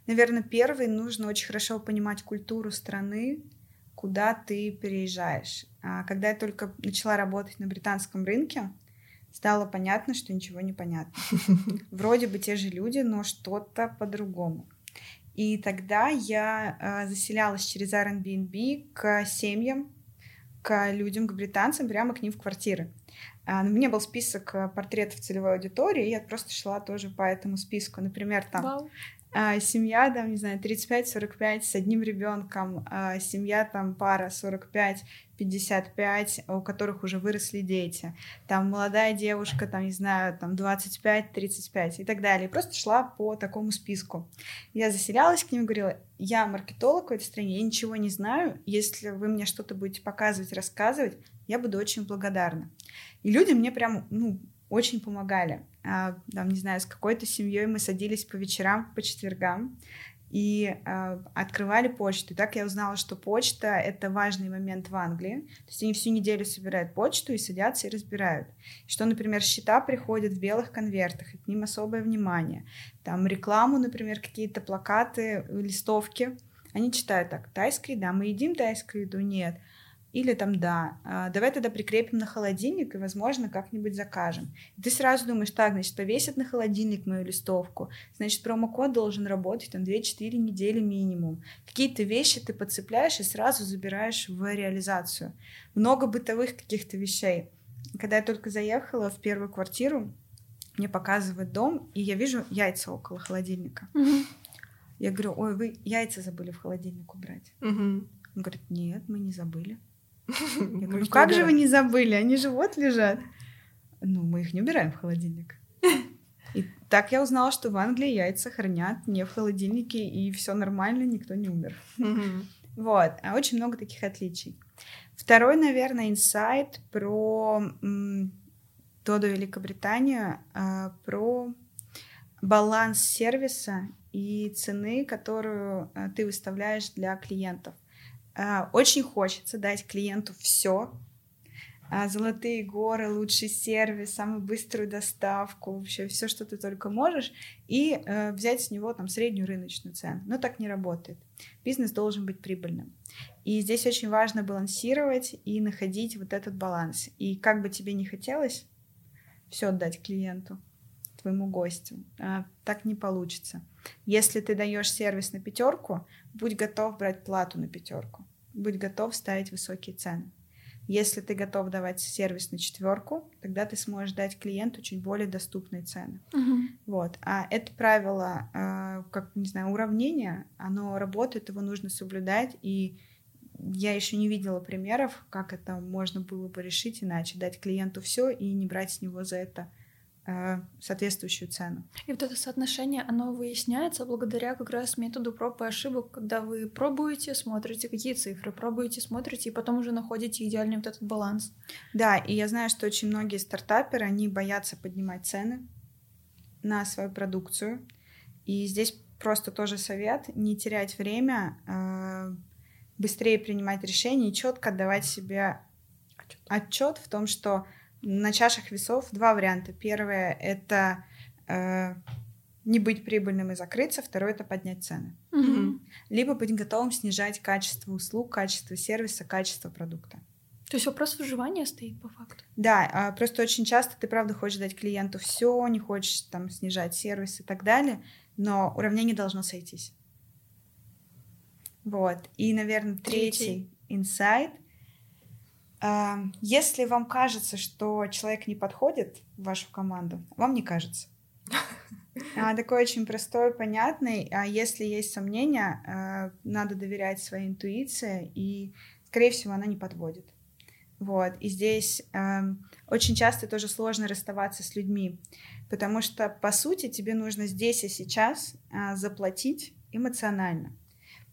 Наверное, первый нужно очень хорошо понимать культуру страны, куда ты переезжаешь. А Когда я только начала работать на британском рынке, стало понятно, что ничего не понятно. [LAUGHS] Вроде бы те же люди, но что-то по-другому. И тогда я э, заселялась через Airbnb к семьям, к людям, к британцам, прямо к ним в квартиры. А, У меня был список э, портретов целевой аудитории, и я просто шла тоже по этому списку. Например, там Вау. а, семья, там, не знаю, 35-45 с одним ребенком, а, семья, там, пара 45-55, у которых уже выросли дети, там, молодая девушка, там, не знаю, там, 25-35 и так далее. И просто шла по такому списку. Я заселялась к ним и говорила, я маркетолог в этой стране, я ничего не знаю, если вы мне что-то будете показывать, рассказывать, я буду очень благодарна. И люди мне прям, ну, очень помогали. А, там, не знаю, с какой-то семьей мы садились по вечерам, по четвергам и а, открывали почту. И так я узнала, что почта — это важный момент в Англии. То есть они всю неделю собирают почту и садятся и разбирают. Что, например, счета приходят в белых конвертах, и к ним особое внимание. Там рекламу, например, какие-то плакаты, листовки. Они читают так, тайская еда, мы едим тайскую еду? Нет. Или там, да, а, давай тогда прикрепим на холодильник и, возможно, как-нибудь закажем. И ты сразу думаешь, так, значит, повесят на холодильник мою листовку, значит, промокод должен работать там 2-4 недели минимум. Какие-то вещи ты подцепляешь и сразу забираешь в реализацию. Много бытовых каких-то вещей. Когда я только заехала в первую квартиру, мне показывают дом, и я вижу яйца около холодильника. Я говорю, ой, вы яйца забыли в холодильник убрать. Он говорит, нет, мы не забыли. [LAUGHS] Их как же вы убираем». не забыли? Они же вот лежат. Ну, мы их не убираем в холодильник. И так я узнала, что в Англии яйца хранят не в холодильнике, и все нормально, никто не умер. Вот, а очень много таких отличий. Второй, наверное, инсайт про м, Доду Великобританию, а, про баланс сервиса и цены, которую а, ты выставляешь для клиентов. А, Очень хочется дать клиенту все, а, золотые горы, лучший сервис, самую быструю доставку, вообще все, что ты только можешь, и э, взять с него там среднюю рыночную цену. Но так не работает. Бизнес должен быть прибыльным. И здесь очень важно балансировать и находить вот этот баланс. И как бы тебе не хотелось все отдать клиенту, твоему гостю, а, так не получится. Если ты даешь сервис на пятерку, будь готов брать плату на пятерку, будь готов ставить высокие цены. Если ты готов давать сервис на четверку, тогда ты сможешь дать клиенту чуть более доступные цены. Угу. Вот. А это правило, э, как, не знаю, уравнения, оно работает, его нужно соблюдать, и я еще не видела примеров, как это можно было бы решить иначе, дать клиенту все и не брать с него за это соответствующую цену. И вот это соотношение, оно выясняется благодаря как раз методу проб и ошибок, когда вы пробуете, смотрите, какие цифры, пробуете, смотрите, и потом уже находите идеальный вот этот баланс. Да, и я знаю, что очень многие стартаперы, они боятся поднимать цены на свою продукцию. И здесь просто тоже совет не терять время, э, быстрее принимать решения и четко отдавать себе отчет в том, что на чашах весов два варианта. Первое — это э, не быть прибыльным и закрыться. Второе — это поднять цены. Угу. Либо быть готовым снижать качество услуг, качество сервиса, качество продукта. То есть вопрос выживания стоит по факту. Да, а просто очень часто ты правда хочешь дать клиенту все, не хочешь там снижать сервис и так далее, но уравнение должно сойтись. Вот. И, наверное, третий инсайт — если вам кажется, что человек не подходит в вашу команду, вам не кажется. А, такой очень простой, понятный. А если есть сомнения, а, надо доверять своей интуиции, и, скорее всего, она не подводит. Вот. И здесь э, очень часто тоже сложно расставаться с людьми, потому что, по сути, тебе нужно здесь и сейчас э, заплатить эмоционально.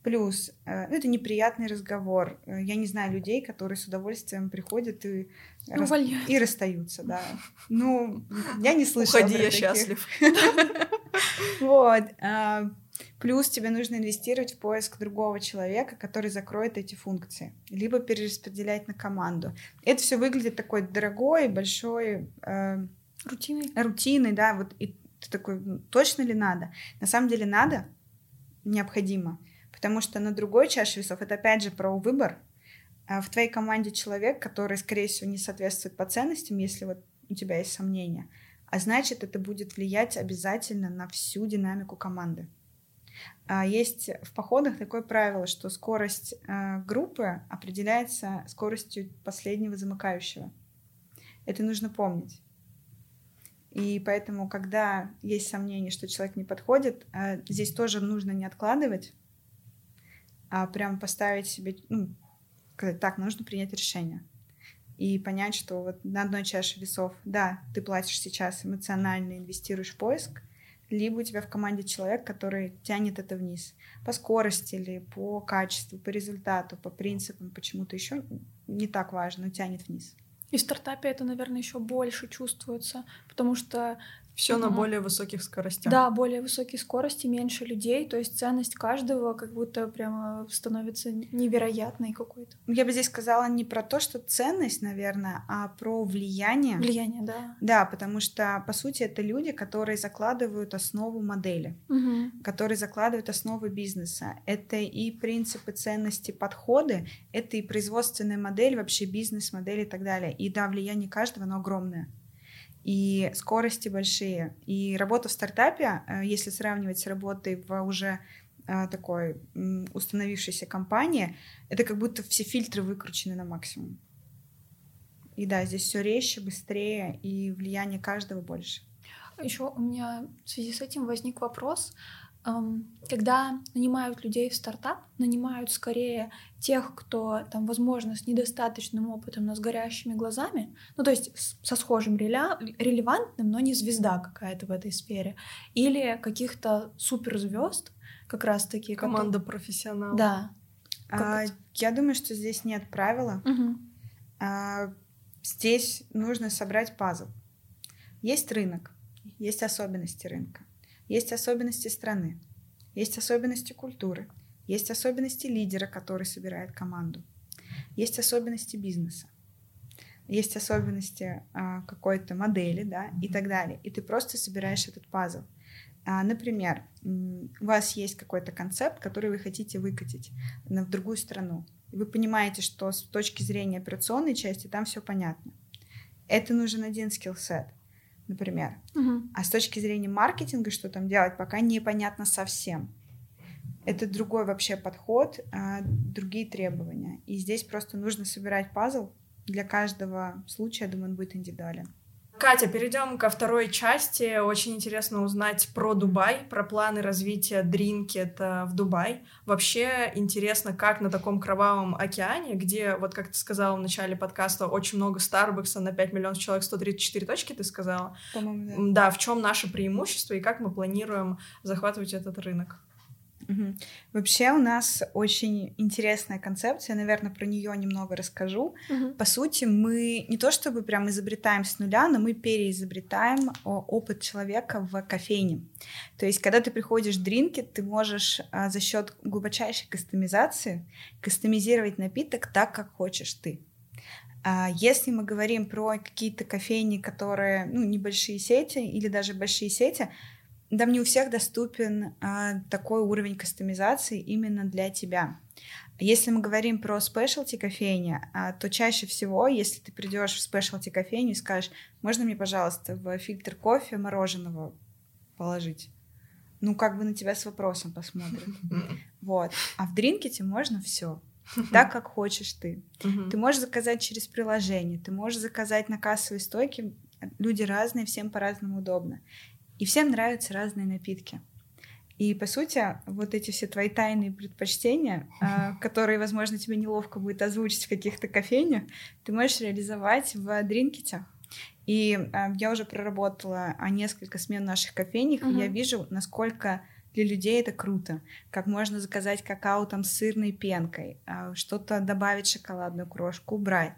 Плюс, э, ну, это неприятный разговор. Э, я не знаю людей, которые с удовольствием приходят и, рас... и расстаются, да. Ну, я не слышала. Уходи, я счастлив. [LAUGHS] Вот. А, плюс тебе нужно инвестировать в поиск другого человека, который закроет эти функции, либо перераспределять на команду. Это все выглядит такой дорогой, большой... Э, рутиной. Рутиной, да. Вот и ты такой, точно ли надо? На самом деле надо, необходимо. Потому что на другой чаше весов это опять же про выбор. А в твоей команде человек, который, скорее всего, не соответствует по ценностям, если вот у тебя есть сомнения. А значит, это будет влиять обязательно на всю динамику команды. А есть в походах такое правило, что скорость э, группы определяется скоростью последнего замыкающего. Это нужно помнить. И поэтому, когда есть сомнение, что человек не подходит, здесь тоже нужно не откладывать, а прям поставить себе, ну, сказать, так, нужно принять решение. И понять, что вот на одной чаше весов, да, ты платишь сейчас эмоционально, инвестируешь в поиск, либо у тебя в команде человек, который тянет это вниз. По скорости или по качеству, по результату, по принципам, почему-то еще не так важно, но тянет вниз. И в стартапе это, наверное, еще больше чувствуется, потому что все на более высоких скоростях. Да, более высокие скорости, меньше людей, то есть ценность каждого как будто прямо становится невероятной какой-то. Я бы здесь сказала не про то, что ценность, наверное, а про влияние. Влияние, да. Да, потому что, по сути, это люди, которые закладывают основу модели, угу. которые закладывают основы бизнеса. Это и принципы ценности, подходы, это и производственная модель, вообще бизнес-модель и так далее. И да, влияние каждого, оно огромное и скорости большие. И работа в стартапе, э, если сравнивать с работой в уже э, такой установившейся компании, это как будто все фильтры выкручены на максимум. И да, здесь все резче, быстрее, и влияние каждого больше. Еще у меня в связи с этим возник вопрос. Когда нанимают людей в стартап, нанимают скорее тех, кто, там, возможно, с недостаточным опытом, но с горящими глазами, ну, то есть со схожим релевантным, но не звезда какая-то в этой сфере, или каких-то суперзвезд, как раз-таки. Команда которые... профессионалов. Да. А, я думаю, что здесь нет правила. Угу. А, здесь нужно собрать пазл. Есть рынок, есть особенности рынка. Есть особенности страны, есть особенности культуры, есть особенности лидера, который собирает команду, есть особенности бизнеса. есть особенности а, какой-то модели, да, и так далее. И ты просто собираешь этот пазл. А, например, у вас есть какой-то концепт, который вы хотите выкатить в другую страну. Вы понимаете, что с точки зрения операционной части там все понятно. Это нужен один скилл-сет, например. Угу. А с точки зрения маркетинга, что там делать, пока непонятно совсем. Это другой вообще подход, а, другие требования. И здесь просто нужно собирать пазл. Для каждого случая, думаю, он будет индивидуален. Катя, перейдем ко второй части. Очень интересно узнать про Дубай, про планы развития Дринкет в Дубай. Вообще интересно, как на таком кровавом океане, где, вот как ты сказала в начале подкаста, очень много Старбакса на 5 миллионов человек, 134 точки, ты сказала. По-моему, да. Да, в чем наше преимущество и как мы планируем захватывать этот рынок? Угу. Вообще у нас очень интересная концепция, наверное, про нее немного расскажу. Угу. По сути, мы не то чтобы прям изобретаем с нуля, но мы переизобретаем опыт человека в кофейне. То есть, когда ты приходишь в дринки, ты можешь а, за счет глубочайшей кастомизации кастомизировать напиток так, как хочешь ты. А, если мы говорим про какие-то кофейни, которые, ну, небольшие сети или даже большие сети, там не у всех доступен а, такой уровень кастомизации именно для тебя. Если мы говорим про спешлти кофейни, а, то чаще всего, если ты придешь в спешлти кофейню и скажешь, можно мне, пожалуйста, в фильтр кофе мороженого положить? Ну, как бы на тебя с вопросом посмотрят. [LAUGHS] Вот. А в дринкете можно все так, как хочешь ты. Ты можешь заказать через приложение, ты можешь заказать на кассовой стойке. Люди разные, всем по-разному удобно. И всем нравятся разные напитки. И, по сути, вот эти все твои тайные предпочтения, [LAUGHS] а, которые, возможно, тебе неловко будет озвучить в каких-то кофейнях, ты можешь реализовать в дринкете. И а, я уже проработала а, несколько смен в наших кофейнях, uh-huh. и я вижу, насколько для людей это круто. Как можно заказать какао там с сырной пенкой, что-то добавить шоколадную крошку, убрать.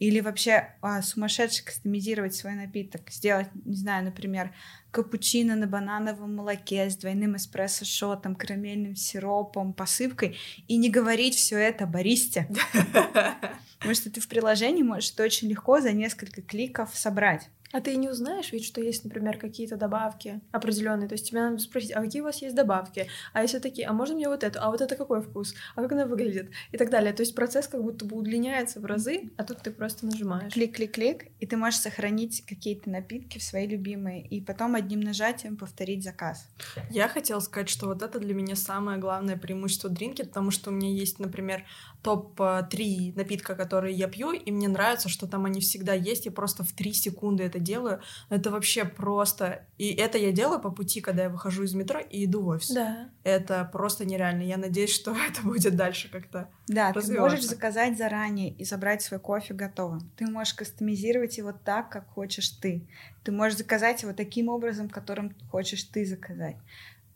Или вообще а, сумасшедше кастомизировать свой напиток. Сделать, не знаю, например, капучино на банановом молоке с двойным эспрессо-шотом, карамельным сиропом, посыпкой. И не говорить все это баристе. [LAUGHS] Потому что ты в приложении можешь это очень легко за несколько кликов собрать. А ты не узнаешь ведь, что есть, например, какие-то добавки определенные. То есть тебе надо спросить, а какие у вас есть добавки? А если такие, а можно мне вот эту? А вот это какой вкус? А как она выглядит? И так далее. То есть процесс как будто бы удлиняется в разы, а тут ты просто нажимаешь. Клик-клик-клик, и ты можешь сохранить какие-то напитки в свои любимые, и потом одним нажатием повторить заказ. Я хотела сказать, что вот это для меня самое главное преимущество дринки, потому что у меня есть, например, топ-3 напитка, которые я пью, и мне нравится, что там они всегда есть, и просто в 3 секунды это делаю. Это вообще просто... И это я делаю по пути, когда я выхожу из метро и иду в офис. Да. Это просто нереально. Я надеюсь, что [LAUGHS] это будет дальше как-то Да, ты можешь заказать заранее и забрать свой кофе готовым. Ты можешь кастомизировать его так, как хочешь ты. Ты можешь заказать его таким образом, которым хочешь ты заказать.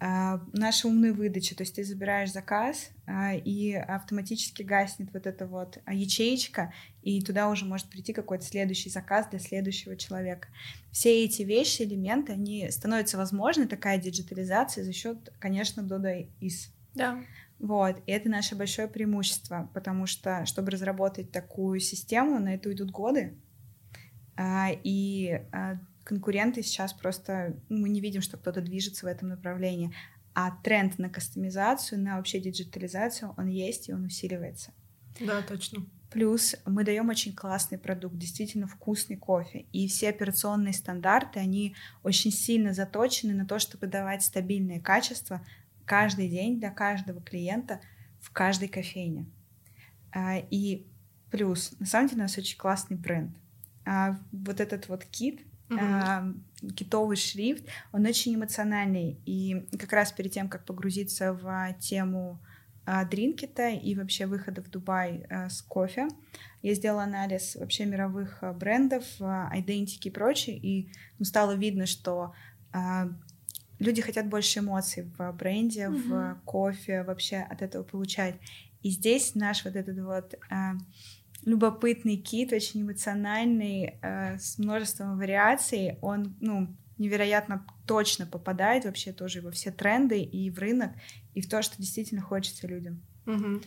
Uh, наши умные выдачи, то есть ты забираешь заказ, uh, и автоматически гаснет вот эта вот ячеечка, и туда уже может прийти какой-то следующий заказ для следующего человека. Все эти вещи, элементы, они становятся возможны, такая диджитализация за счет, конечно, Dodo Is. Да. Вот, и это наше большое преимущество, потому что, чтобы разработать такую систему, на это уйдут годы, uh, и конкуренты сейчас просто, мы не видим, что кто-то движется в этом направлении. А тренд на кастомизацию, на вообще диджитализацию, он есть и он усиливается. Да, точно. Плюс мы даем очень классный продукт, действительно вкусный кофе. И все операционные стандарты, они очень сильно заточены на то, чтобы давать стабильное качество каждый день для каждого клиента в каждой кофейне. А, и плюс, на самом деле, у нас очень классный бренд. А, вот этот вот кит, Uh-huh. китовый шрифт, он очень эмоциональный. И как раз перед тем, как погрузиться в тему а, дринкета и вообще выхода в Дубай а, с кофе, я сделала анализ вообще мировых а, брендов, идентики и прочее, и ну, стало видно, что люди хотят больше эмоций в бренде, uh-huh. в кофе, вообще от этого получать. И здесь наш вот этот вот любопытный кит, очень эмоциональный, э, с множеством вариаций. Он, ну, невероятно точно попадает вообще тоже во все тренды и в рынок, и в то, что действительно хочется людям. Угу.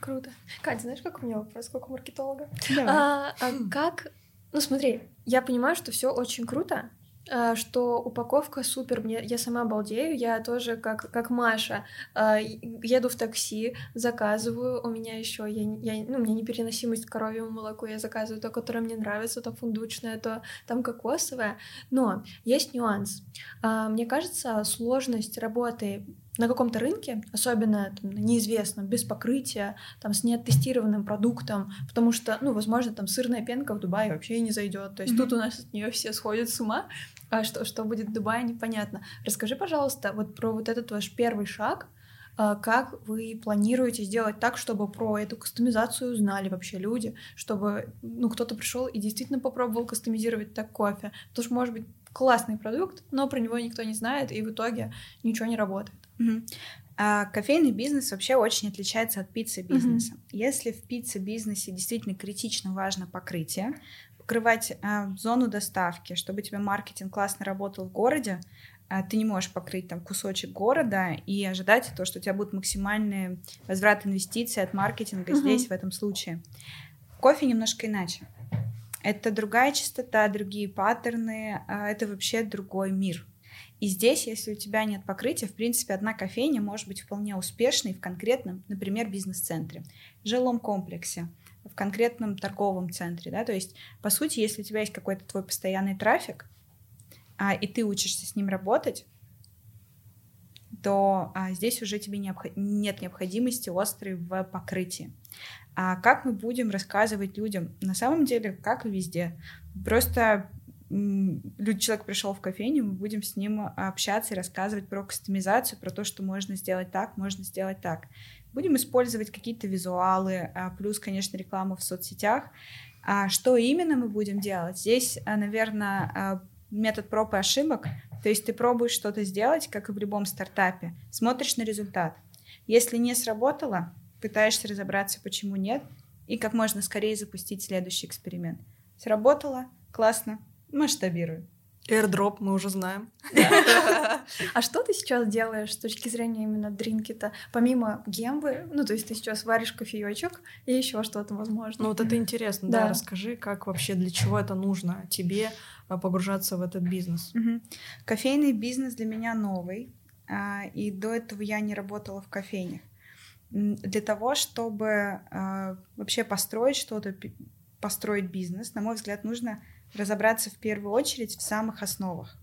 Круто. Катя, знаешь, как у меня вопрос, как у маркетолога? Давай. А, а как... Ну смотри, я понимаю, что все очень круто, что упаковка супер, мне, я сама обалдею, я тоже как, как Маша а, еду в такси, заказываю, у меня еще, я, я, ну, у меня непереносимость к коровьему молоку, я заказываю то, которое мне нравится, то фундучное, то там кокосовое, но есть нюанс. А, мне кажется, сложность работы на каком-то рынке, особенно там, неизвестном, без покрытия, там, с неоттестированным продуктом, потому что, ну, возможно, там сырная пенка в Дубае вообще не зайдет. То есть mm-hmm. тут у нас от нее все сходят с ума, а что, что будет в Дубае, непонятно. Расскажи, пожалуйста, вот про вот этот ваш первый шаг, а, как вы планируете сделать так, чтобы про эту кастомизацию узнали вообще люди, чтобы ну, кто-то пришел и действительно попробовал кастомизировать так кофе. Потому что, может быть, классный продукт, но про него никто не знает, и в итоге ничего не работает. Угу. А кофейный бизнес вообще очень отличается от пиццы-бизнеса. Угу. Если в пицце-бизнесе действительно критично важно покрытие, покрывать а, зону доставки, чтобы тебе маркетинг классно работал в городе, а, ты не можешь покрыть там кусочек города и ожидать то, что у тебя будет максимальный возврат инвестиций от маркетинга угу. здесь, в этом случае. Кофе немножко иначе. Это другая частота, другие паттерны, а, это вообще другой мир. И здесь, если у тебя нет покрытия, в принципе, одна кофейня может быть вполне успешной в конкретном, например, бизнес-центре, жилом комплексе, в конкретном торговом центре. Да? То есть, по сути, если у тебя есть какой-то твой постоянный трафик, а, и ты учишься с ним работать, то а, здесь уже тебе необх... нет необходимости острой в покрытии. А как мы будем рассказывать людям? На самом деле, как и везде. Просто человек пришел в кофейню, мы будем с ним общаться и рассказывать про кастомизацию, про то, что можно сделать так, можно сделать так. Будем использовать какие-то визуалы, а, плюс, конечно, рекламу в соцсетях. А что именно мы будем делать? Здесь, наверное, а, метод проб и ошибок. То есть ты пробуешь что-то сделать, как и в любом стартапе, смотришь на результат. Если не сработало, пытаешься разобраться, почему нет, и как можно скорее запустить следующий эксперимент. Сработало, классно, масштабируем. Airdrop мы уже знаем. А что ты сейчас делаешь с точки зрения именно дринки-то? Помимо гембы, ну, то есть ты сейчас варишь кофеечек и еще что-то, возможно. Ну, вот это интересно, да. Расскажи, как вообще, для чего это нужно тебе погружаться в этот бизнес? Кофейный бизнес для меня новый, а, и до этого я не работала в кофейнях. Для того, чтобы а, вообще построить что-то, построить бизнес, на мой взгляд, нужно разобраться в первую очередь в самых основах.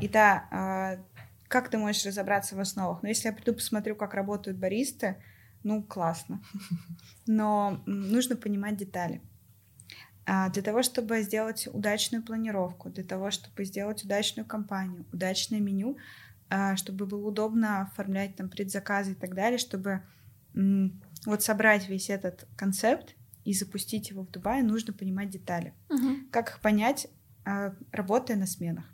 И да, а, как ты можешь разобраться в основах? Ну, если я приду посмотрю, как работают баристы, ну, классно. [LAUGHS] Но нужно понимать детали. А, для того, чтобы сделать удачную планировку, для того, чтобы сделать удачную кампанию, удачное меню, а, чтобы было удобно оформлять там предзаказы и так далее, чтобы вот собрать весь этот концепт и запустить его в Дубае, нужно понимать детали. Угу. Как их понять, а, работая на сменах.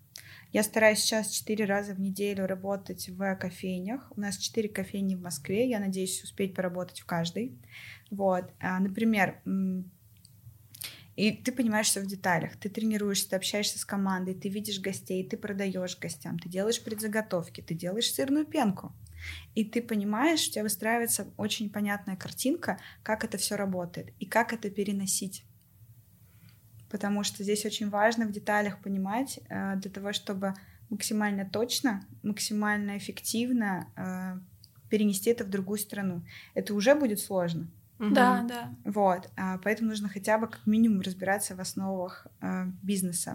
Я стараюсь сейчас четыре раза в неделю работать в кофейнях. У нас четыре кофейни в Москве. Я надеюсь успеть поработать в каждой. Вот. Например, и ты понимаешься в деталях, ты тренируешься, ты общаешься с командой, ты видишь гостей, ты продаешь гостям, ты делаешь предзаготовки, ты делаешь сырную пенку. И ты понимаешь, у тебя выстраивается очень понятная картинка, как это все работает и как это переносить. Потому что здесь очень важно в деталях понимать э, для того, чтобы максимально точно, максимально эффективно э, перенести это в другую страну. Это уже будет сложно. Да, да. Вот, а, поэтому нужно хотя бы как минимум разбираться в основах э, бизнеса.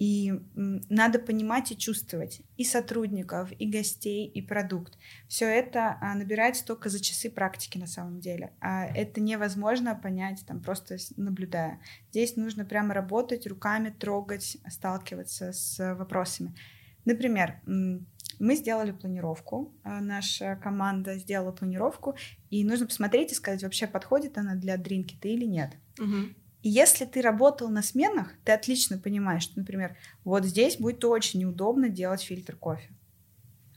И надо понимать и чувствовать и сотрудников, и гостей, и продукт. Все это а, набирается только за часы практики на самом деле. А это невозможно понять, там, просто наблюдая. Здесь нужно прямо работать руками, трогать, сталкиваться с вопросами. Например, мы сделали планировку, а, наша команда сделала планировку, и нужно посмотреть и сказать, вообще подходит она для дринкита или нет. Угу. И если ты работал на сменах, ты отлично понимаешь, что, например, вот здесь будет очень неудобно делать фильтр кофе.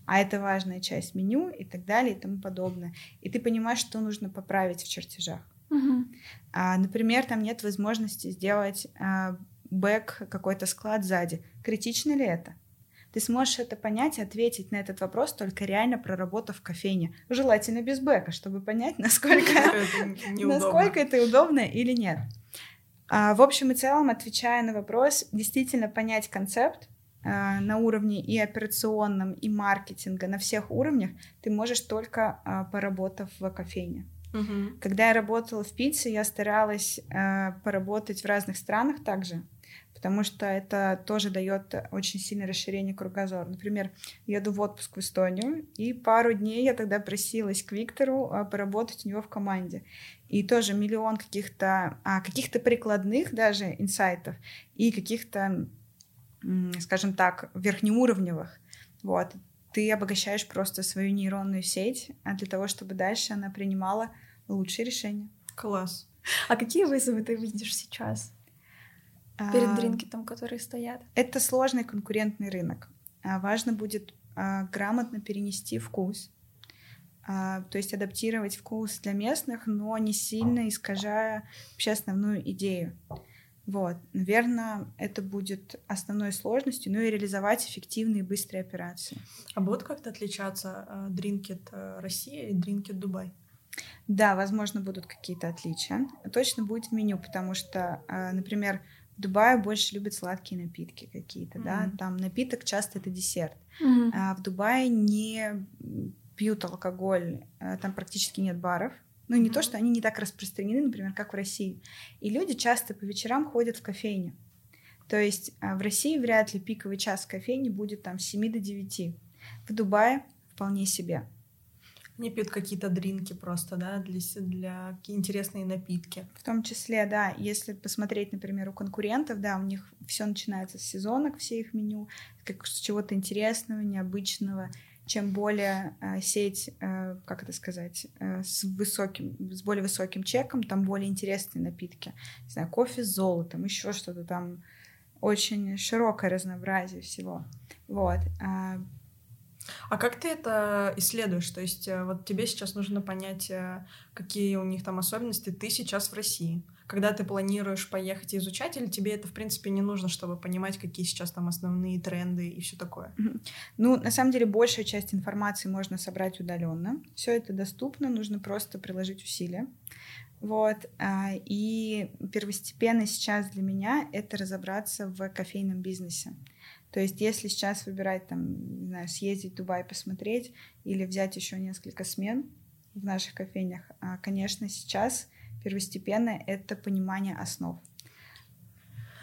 А это важная часть меню и так далее и тому подобное. И ты понимаешь, что нужно поправить в чертежах. Угу. А, например, там нет возможности сделать а, бэк, какой-то склад сзади. Критично ли это? Ты сможешь это понять и ответить на этот вопрос только реально проработав в кофейне. Желательно без бэка, чтобы понять, [LAUGHS] насколько, [LAUGHS] насколько это удобно или нет. А, в общем и целом, отвечая на вопрос, действительно понять концепт, а, на уровне и операционном, и маркетинга, на всех уровнях, ты можешь только а, поработав в кофейне. Угу. Когда я работала в пицце, я старалась поработать в разных странах также, потому что это тоже дает очень сильное расширение кругозора. Например, еду в отпуск в Эстонию, и пару дней я тогда просилась к Виктору э, поработать у него в команде. И тоже миллион каких-то а, каких-то прикладных даже инсайтов и каких-то, скажем так, верхнеуровневых. Вот ты обогащаешь просто свою нейронную сеть а для того, чтобы дальше она принимала лучшие решения. Класс. А какие вызовы ты видишь сейчас перед а, дринкетом, которые стоят? Это сложный конкурентный рынок. А, важно будет а, грамотно перенести вкус, то есть адаптировать вкус для местных, но не сильно искажая вообще основную идею. Вот, наверное, это будет основной сложностью, ну и реализовать эффективные и быстрые операции. А будут как-то отличаться Дринкет Россия и Дринкет Дубай? Да, возможно, будут какие-то отличия. Точно будет меню, потому что, например, в Дубае больше любят сладкие напитки какие-то, mm-hmm. да, там напиток часто это десерт. Mm-hmm. А в Дубае не пьют алкоголь, э, там практически нет баров, ну, не mm-hmm. то, что они не так распространены, например, как в России. И люди часто по вечерам ходят в кофейню. То есть а, в России вряд ли пиковый час в кофейне будет там с 7 до 9. В Дубае вполне себе. Они пьют какие-то дринки просто, да, для, для интересные напитки. В том числе, да, если посмотреть, например, у конкурентов, да, у них все начинается с сезонок, все их меню, как с чего-то интересного, необычного чем более э, сеть, э, как это сказать, э, с высоким, с более высоким чеком, там более интересные напитки. Не знаю, кофе с золотом, еще что-то там. Очень широкое разнообразие всего. Вот. А, как ты это исследуешь? То есть э, вот тебе сейчас нужно понять, э, какие у них там особенности. Ты сейчас в России. Когда ты планируешь поехать и изучать, или тебе это, в принципе, не нужно, чтобы понимать, какие сейчас там основные тренды и все такое? Ну, на самом деле, большая часть информации можно собрать удаленно. Все это доступно, нужно просто приложить усилия. Вот. А, и первостепенно сейчас для меня это разобраться в кофейном бизнесе. То есть, если сейчас выбирать, там, не знаю, съездить в Дубай посмотреть или взять еще несколько смен в наших кофейнях, а, конечно, сейчас первостепенно это понимание основ.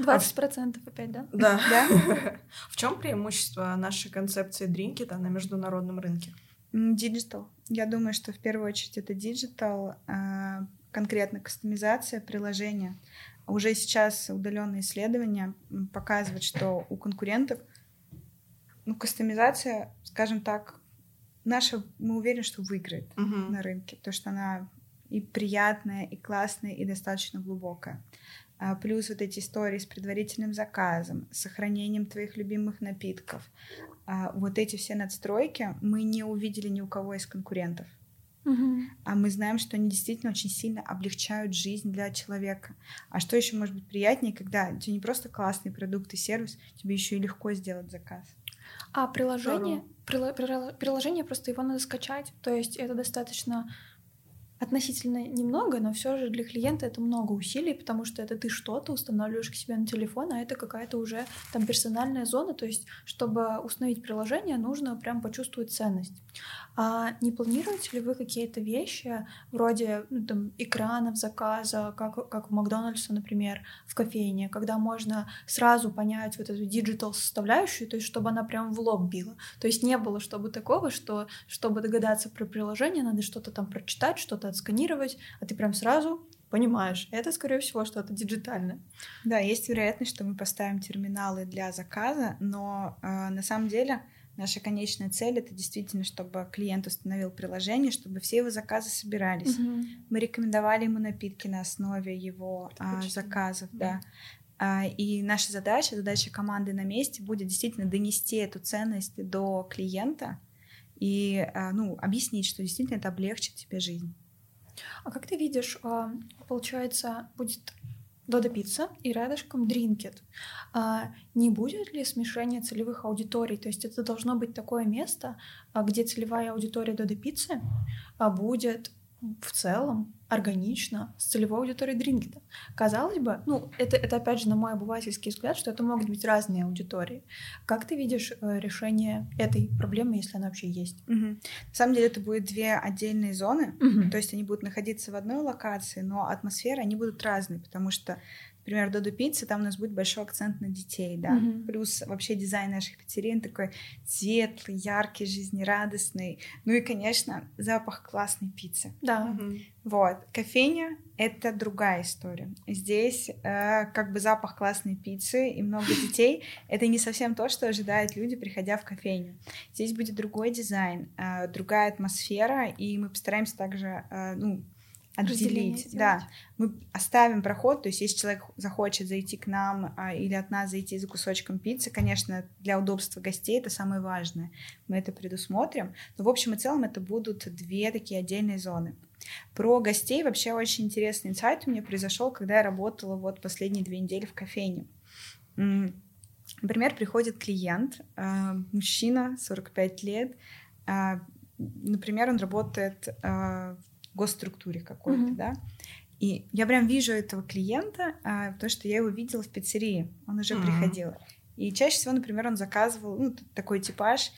20% процентов опять, да? Да. да? [LAUGHS] В чем преимущество нашей концепции дринкета на международном рынке? Digital. Я думаю, что в первую очередь это digital, а, конкретно кастомизация приложения. Уже сейчас удаленные исследования показывают, что у конкурентов ну, кастомизация, скажем так, наша, мы уверены, что выиграет uh-huh. на рынке, потому что она и приятная, и классная, и достаточно глубокая. А плюс вот эти истории с предварительным заказом, с сохранением твоих любимых напитков. А вот эти все надстройки мы не увидели ни у кого из конкурентов. Угу. А мы знаем, что они действительно очень сильно облегчают жизнь для человека. А что еще может быть приятнее, когда у тебя не просто классный продукт и сервис, тебе еще и легко сделать заказ. А приложение, приложение просто его надо скачать, то есть это достаточно относительно немного, но все же для клиента это много усилий, потому что это ты что-то устанавливаешь к себе на телефон, а это какая-то уже там персональная зона, то есть чтобы установить приложение, нужно прям почувствовать ценность. А не планируете ли вы какие-то вещи вроде ну, там, экранов заказа, как, как в Макдональдсе, например, в кофейне, когда можно сразу понять вот эту digital составляющую, то есть чтобы она прям в лоб била. То есть не было чтобы такого, что чтобы догадаться про приложение, надо что-то там прочитать, что-то отсканировать, а ты прям сразу понимаешь, это, скорее всего, что-то диджитальное. Да, есть вероятность, что мы поставим терминалы для заказа, но э, на самом деле наша конечная цель это действительно, чтобы клиент установил приложение, чтобы все его заказы собирались. Угу. Мы рекомендовали ему напитки на основе его а, заказов, да. да. А, и наша задача, задача команды на месте будет действительно донести эту ценность до клиента и а, ну, объяснить, что действительно это облегчит тебе жизнь. А как ты видишь, а, получается, будет Додо Пицца и рядышком Дринкет. А не будет ли смешения целевых аудиторий? То есть это должно быть такое место, а, где целевая аудитория Додо Пиццы а, будет в целом органично с целевой аудиторией Дринкета. Казалось бы, ну, это, это опять же на мой обывательский взгляд, что это могут быть разные аудитории. Как ты видишь э, решение этой проблемы, если она вообще есть? Угу. На самом деле это будет две отдельные зоны, Мгм. то есть они будут находиться в одной локации, но атмосферы они будут разные, потому что, например, Додо Пицца, там у нас будет большой акцент на детей, да, Мгм. плюс вообще дизайн наших пиццерий он такой светлый, яркий, жизнерадостный, ну и, конечно, запах классной пиццы. Да. Мгм. Вот, кофейня — это другая история. Здесь э, как бы запах классной пиццы и много [LAUGHS] детей — это не совсем то, что ожидают люди, приходя в кофейню. Здесь будет другой дизайн, э, другая атмосфера, и мы постараемся также, э, ну, отделить. Да, мы оставим проход, то есть если человек захочет зайти к нам а, или от нас зайти за кусочком пиццы, конечно, для удобства гостей это самое важное. Мы это предусмотрим. Но в общем и целом это будут две такие отдельные зоны. Про гостей вообще очень интересный инсайт у меня произошел, когда я работала вот последние две недели в кофейне. Например, приходит клиент, а, мужчина, 45 лет, а, например, он работает в госструктуре какой-то, Мгм. да, и я прям вижу этого клиента, а, потому что я его видела в пиццерии, он уже Мгм. приходил. И чаще всего, например, он заказывал, ну, такой типаж,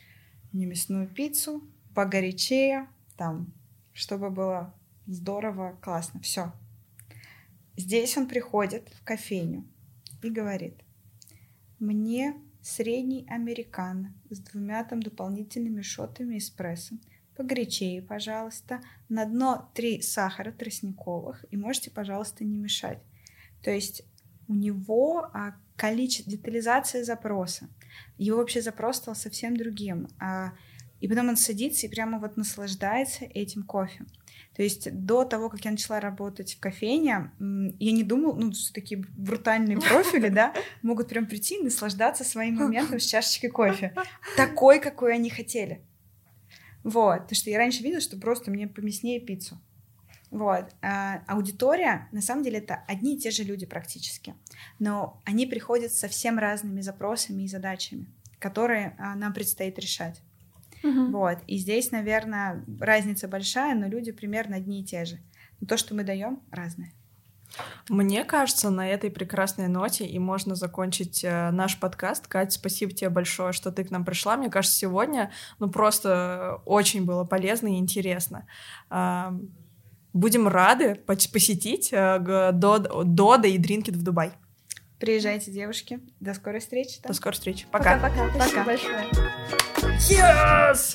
не мясную пиццу, погорячее, там, чтобы было здорово, классно, все. Здесь он приходит в кофейню и говорит, мне средний американо с двумя там дополнительными шотами эспрессо, погорячее, пожалуйста, на дно три сахара тростниковых, и можете, пожалуйста, не мешать. То есть у него а, количество, детализация запроса. Его вообще запрос стал совсем другим. А, и потом он садится и прямо вот наслаждается этим кофе. То есть до того, как я начала работать в кофейне, я не думала, ну, что такие брутальные профили, да, могут прям прийти и наслаждаться своим моментом с чашечкой кофе. Такой, какой они хотели. Вот. Потому что я раньше видела, что просто мне поместнее пиццу. Вот. А аудитория, на самом деле, это одни и те же люди практически. Но они приходят с совсем разными запросами и задачами, которые а, нам предстоит решать. Мгм. Вот. И здесь, наверное, разница большая, но люди примерно одни и те же. Но то, что мы даем, разное. Мне кажется, на этой прекрасной ноте и можно закончить э, наш подкаст. Кать, спасибо тебе большое, что ты к нам пришла. Мне кажется, сегодня ну просто очень было полезно и интересно. А, Будем рады пос- посетить э, Дода и Дринкет в Дубай. Приезжайте, девушки. До скорой встречи. да? До скорой встречи. Пока. Пока-пока. Спасибо Пока. большое. Yes!